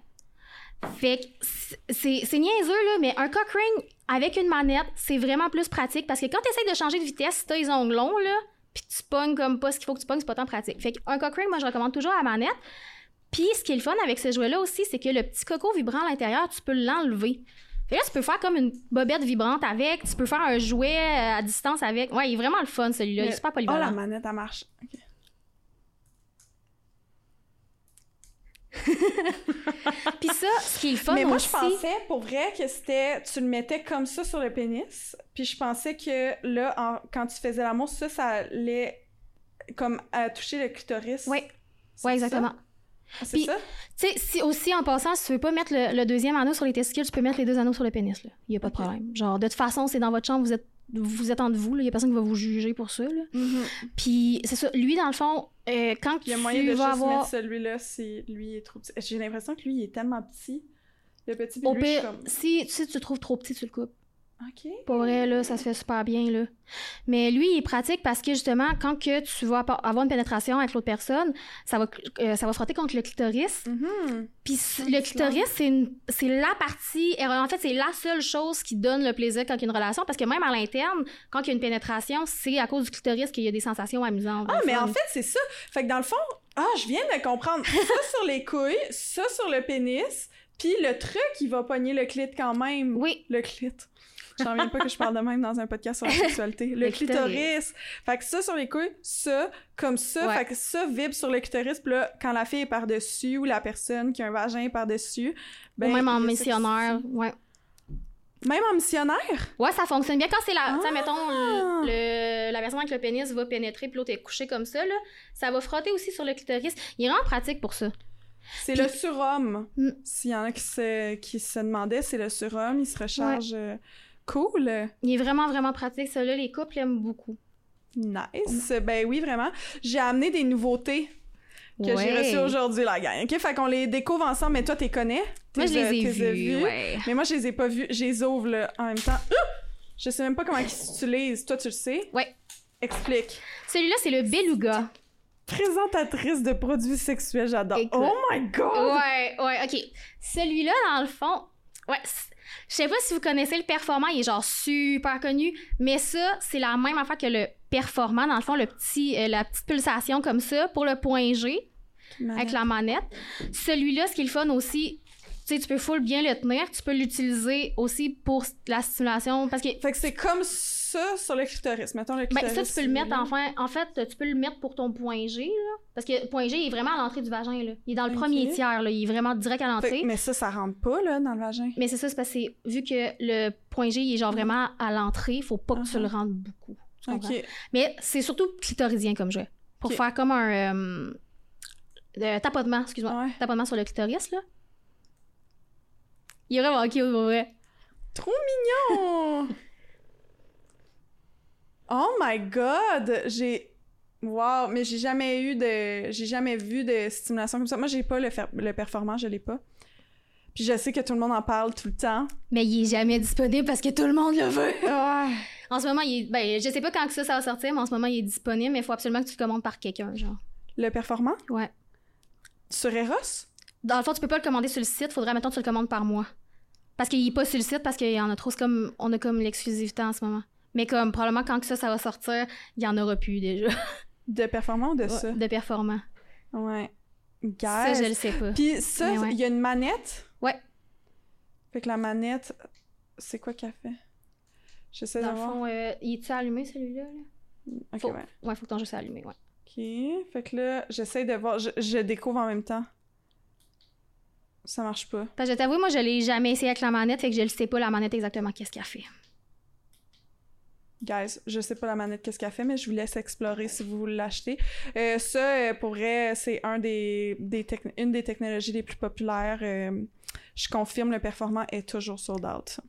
Fait que c'est niaiseux, là, mais un cock ring avec une manette, c'est vraiment plus pratique parce que quand tu essaies de changer de vitesse, si t'as les ongles longs, là, puis tu pognes comme pas ce qu'il faut que tu pognes, c'est pas tant pratique. Fait qu'un cock ring, moi, je recommande toujours à la manette. Puis ce qui est le fun avec ce jouet-là aussi, c'est que le petit coco vibrant à l'intérieur, tu peux l'enlever. Que là, tu peux faire comme une bobette vibrante avec, tu peux faire un jouet euh, à distance avec. Ouais, il est vraiment le fun, celui-là. Il est super Oh, la polyvalent. manette, elle marche. Ok. Puis ça, ce qui est le fun Mais moi, aussi... je pensais pour vrai que c'était. Tu le mettais comme ça sur le pénis. Puis je pensais que là, en- quand tu faisais l'amour, ça, ça allait comme à toucher le clitoris. Oui, ça? Ah, C'est Puis- ça? Tu sais, si aussi en passant, si tu veux pas mettre le, le deuxième anneau sur les testicules, tu peux mettre les deux anneaux sur le pénis. Il y a pas de problème. Genre, de toute façon, c'est dans votre chambre, vous êtes vous êtes entre vous, il y a personne qui va vous juger pour ça. Là. Mhm. Puis c'est ça, lui dans le fond, euh, quand Il y a tu moyen de juste vas avoir mettre celui-là si lui est trop petit. J'ai l'impression que lui, il est tellement petit. Le petit, puis lui, je suis pire, comme... si tu sais, tu le trouves trop petit, tu le coupes. OK. Pour vrai, là, ça se fait super bien, là. Mais lui, il est pratique parce que, justement, quand que tu vas avoir une pénétration avec l'autre personne, ça va, euh, ça va frotter contre le clitoris. Mhm. Puis Ah, le clitoris, c'est la partie... En fait, c'est la seule chose qui donne le plaisir quand il y a une relation. Parce que même à l'interne, quand il y a une pénétration, c'est à cause du clitoris qu'il y a des sensations amusantes. Ah, mais en fait, c'est ça. Fait que dans le fond, ah, je viens de comprendre. ça sur les couilles, ça sur le pénis, puis le truc, il va pogner le clit quand même. Oui, Le clit. J'en reviens pas que je parle de même dans un podcast sur la sexualité. Le, Le clitoris. clitoris. Fait que ça sur les couilles, ça, comme ça. Ouais. Fait que ça vibre sur le clitoris. Puis là, quand la fille est par-dessus ou la personne qui a un vagin est par-dessus. ben, ou même en missionnaire. Ouais. Même en missionnaire? Ouais, ça fonctionne bien. Quand c'est la. Ah! mettons, le, le- la personne avec le pénis va pénétrer, puis l'autre est couché comme ça, là. Ça va frotter aussi sur le clitoris. Il est vraiment pratique pour ça. C'est le surhomme. Mm. S'il y en a qui se, qui se demandaient, c'est le surhomme. Il se recharge. euh, Cool. Il est vraiment, vraiment pratique. Celui-là, les couples l'aiment beaucoup. Nice. Ben oui, vraiment. J'ai amené des nouveautés que j'ai reçues aujourd'hui, la gang. OK? Fait qu'on les découvre ensemble, mais toi, t'es connais? Moi, je les ai vus. Ouais. Mais moi, je les ai pas vus. Je les ouvre, là, en même temps. Ah! Je sais même pas comment ils s'utilisent. Toi, tu le sais? Ouais. Explique. Celui-là, c'est le beluga. Présentatrice de produits sexuels, j'adore. Oh my God! Ouais, ouais, ok. Celui-là, dans le fond, ouais, je sais pas si vous connaissez le performant, il est genre super connu, mais ça, c'est la même affaire que le performant, dans le fond, le petit, euh, la petite pulsation comme ça pour le point G avec la manette. Celui-là, ce qui est le fun aussi, tu sais, tu peux full bien le tenir, tu peux l'utiliser aussi pour la stimulation, parce que Fait que c'est comme ça sur le clitoris. Mettons le ben, clitoris. ça, tu peux le mettre enfin. En fait, tu peux le mettre pour ton point G, là. Parce que point G, il est vraiment à l'entrée du vagin, là. Il est dans le premier tiers, là. Il est vraiment direct à l'entrée. mais ça, ça rentre pas, là, dans le vagin? Mais c'est ça, c'est parce que vu que le point G il est genre vraiment à l'entrée, faut pas que tu le beaucoup. Tu comprends? OK. Mais c'est surtout clitoridien comme jeu. Pour faire comme un euh, euh, tapotement, excuse-moi. Ouais. Tapotement sur le clitoris, là. Il est vraiment cute, pour vrai. Trop mignon! oh my god! J'ai. Wow! Mais j'ai jamais eu de. J'ai jamais vu de stimulation comme ça. Moi, j'ai pas le, fer- le performant, je l'ai pas. Puis je sais que tout le monde en parle tout le temps. Mais il est jamais disponible parce que tout le monde le veut. Ouais. En ce moment, il est. Ben, je sais pas quand que ça, ça va sortir, mais en ce moment, il est disponible, mais il faut absolument que tu le commandes par quelqu'un, genre. Le performant? Ouais. Sur Eros? Dans le fond, tu peux pas le commander sur le site, faudrait, mettons, que tu le commandes par mois. Parce qu'il est pas sur le site, parce qu'il y en a trop, c'est comme. On a comme l'exclusivité en ce moment. Mais comme probablement quand que ça, ça va sortir, il y en aura plus déjà. De performant ou de ça? de performant. Ouais. Ça, Guys. je le sais pas. Puis ça, ouais. il y a une manette? Ouais. Fait que la manette, c'est quoi qu'elle fait? J'essaie Dans le fond, euh, il est-tu allumé celui-là? là? Ok, faut- ouais. Ouais, faut que ton jeu soit allumé, ouais. Ok. Fait que là, j'essaie de voir. Je, je découvre en même temps. Ça marche pas. Parce que je t'avoue, moi, je l'ai jamais essayé avec la manette, fait que je ne sais pas la manette exactement qu'est-ce qu'elle fait. Guys, je sais pas la manette qu'est-ce qu'elle fait, mais je vous laisse explorer si vous voulez l'acheter. Euh, ça, euh, pour vrai, c'est un des, des techn- une des technologies les plus populaires. Euh, je confirme, le performant est toujours sold out.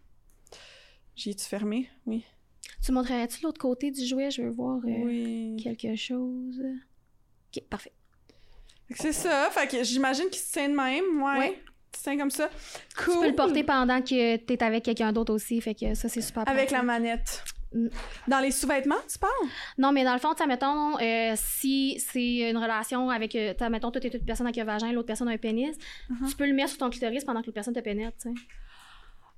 J'y ai-tu fermé? Oui. Tu montrerais-tu l'autre côté du jouet? Je veux voir euh, Oui. quelque chose. Ok, parfait. C'est ça. Fait que j'imagine qu'il se tient de même. Ouais. Ouais. Tient comme ça. Cool. Tu peux le porter pendant que t'es avec quelqu'un d'autre aussi, fait que ça, c'est super Avec la manette. Dans les sous-vêtements, tu parles? Non, mais dans le fond, tu mettons, euh, si c'est une relation avec, euh, tu mettons, toi, t'es une personne avec un vagin, l'autre personne a un pénis, Uh-huh. tu peux le mettre sur ton clitoris pendant que l'autre personne te pénètre, tu sais.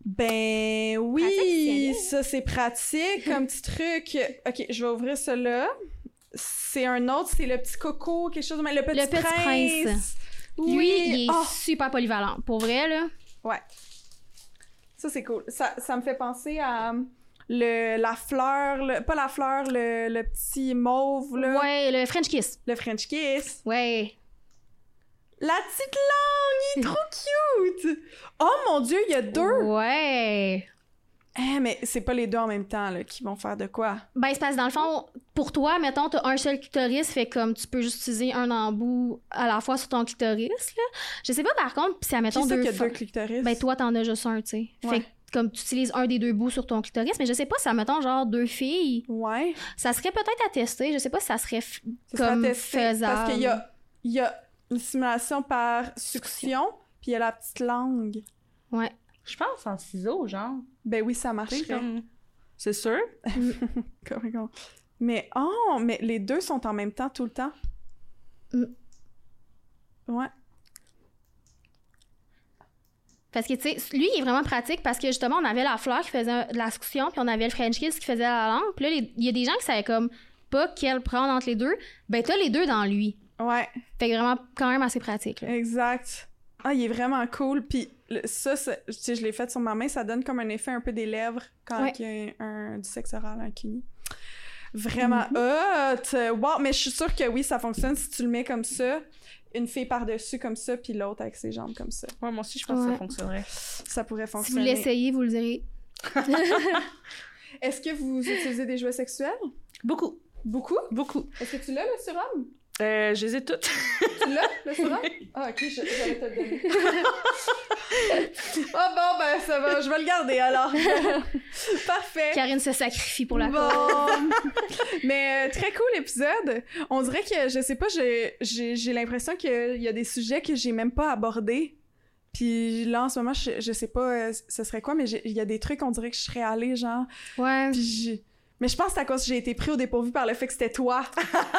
Ben oui, Pratique, ça c'est pratique comme petit truc. Ok, je vais ouvrir celui-là. C'est un autre, c'est le petit coco, quelque chose de le petit, Le Petit prince. Prince. Oui, Lui, il est Ah! super polyvalent. Pour vrai, là. ouais. Ça c'est cool. Ça, ça me fait penser à le la fleur, le- pas la fleur, le, le petit mauve là, Ouais, le French Kiss. le French kiss. Ouais. La petite langue, il est trop cute. Oh mon dieu, il y a deux. Ouais. Eh, mais c'est pas les deux en même temps là, qui vont faire de quoi? Ben, c'est parce que dans le fond, pour toi, mettons, t'as un seul clitoris, fait comme tu peux juste utiliser un embout à la fois sur ton clitoris, là. Je sais pas, par contre, si, admettons, ça deux a clitoris? Ben, toi, t'en as juste un, tu sais. Ouais. Fait que, comme tu utilises un des deux bouts sur ton clitoris, mais je sais pas si, admettons, genre, deux filles, Ouais. ça serait peut-être à tester. Je sais pas si ça serait f- Ça comme testé, faisable. Parce qu'il y a, il y a une simulation par succion, puis il y a la petite langue. Ouais. Je pense en ciseaux, genre. Ben oui, ça marcherait. comme- C'est sûr? Mais oh, mais les deux sont en même temps tout le temps? Mm. Ouais. Parce que, tu sais, lui, il est vraiment pratique parce que justement, on avait la fleur qui faisait de la succion, puis on avait le French Kiss qui faisait la langue. Puis là, il y a des gens qui savaient comme pas quelle prendre entre les deux. Ben, t'as les deux dans lui. Ouais, Fait que vraiment, quand même assez pratique. là. exact. Ah, il est vraiment cool. Puis ça, ça- tu sais, je l'ai fait sur ma main, ça donne comme un effet un peu des lèvres quand Ouais. il y a un, un- du sexe oral, un cuni. Vraiment Mm-hmm. hot! Wow, mais je suis sûre que oui, ça fonctionne si tu le mets comme ça. Une fille par-dessus comme ça, puis l'autre avec ses jambes comme ça. Ouais, moi aussi, je pense que ça fonctionnerait. Ça pourrait Si vous fonctionner. l'essayez, vous le direz. Est-ce que vous utilisez des jouets sexuels? Beaucoup. Beaucoup? Beaucoup. Est-ce que tu l'as, le surhomme? Euh, je les ai toutes. Tu l'as, le? Ah, ok, je- j'allais te le donner. Ah bon, ben ça va, je vais le garder alors. Parfait. Karine se sacrifie pour la cause. Bon. Mais euh, très cool épisode. On dirait que, je sais pas, j'ai- l'impression qu'il y a des sujets que j'ai même pas abordés. Puis là, en ce moment, je, je sais pas euh, ce serait quoi, mais il y a des trucs, on dirait que je serais allée, genre. Ouais. Puis Mais je pense que c'est à cause que j'ai été pris au dépourvu par le fait que c'était toi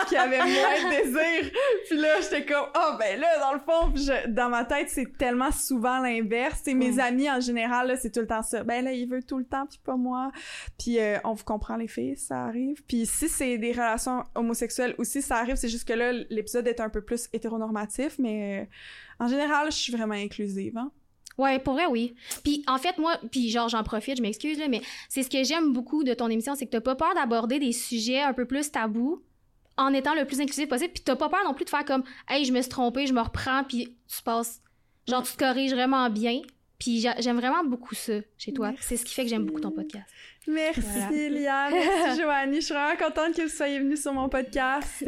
qui avait moins de désir. Puis là, j'étais comme, oh ben là, dans le fond, je- dans ma tête, c'est tellement souvent l'inverse. C'est mes Mm. amis, en général, là, c'est tout le temps ça. Ben là, il veut tout le temps, puis pas moi. Puis euh, on vous comprend, les filles, ça arrive. Puis si c'est des relations homosexuelles aussi, ça arrive. C'est juste que là, l'épisode est un peu plus hétéronormatif, mais euh, en général, je suis vraiment inclusive. Hein? Ouais, pour vrai, oui. Puis en fait, moi, puis genre, j'en profite, je m'excuse, là, mais c'est ce que j'aime beaucoup de ton émission, c'est que t'as pas peur d'aborder des sujets un peu plus tabous en étant le plus inclusif possible, puis t'as pas peur non plus de faire comme, hey, je me suis trompée, je me reprends, puis tu passes, genre, tu te corriges vraiment bien. Puis j'a- j'aime vraiment beaucoup ça chez toi. C'est ce qui fait que j'aime beaucoup ton podcast. Merci, Voilà. Lia. Merci, Joanie. Je suis vraiment contente que vous soyez venue sur mon podcast.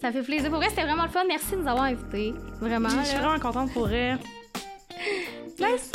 Ça fait plaisir. Pour vrai, c'était vraiment le fun. Merci de nous avoir invités. Vraiment. Je suis vraiment contente pour elle. Nice.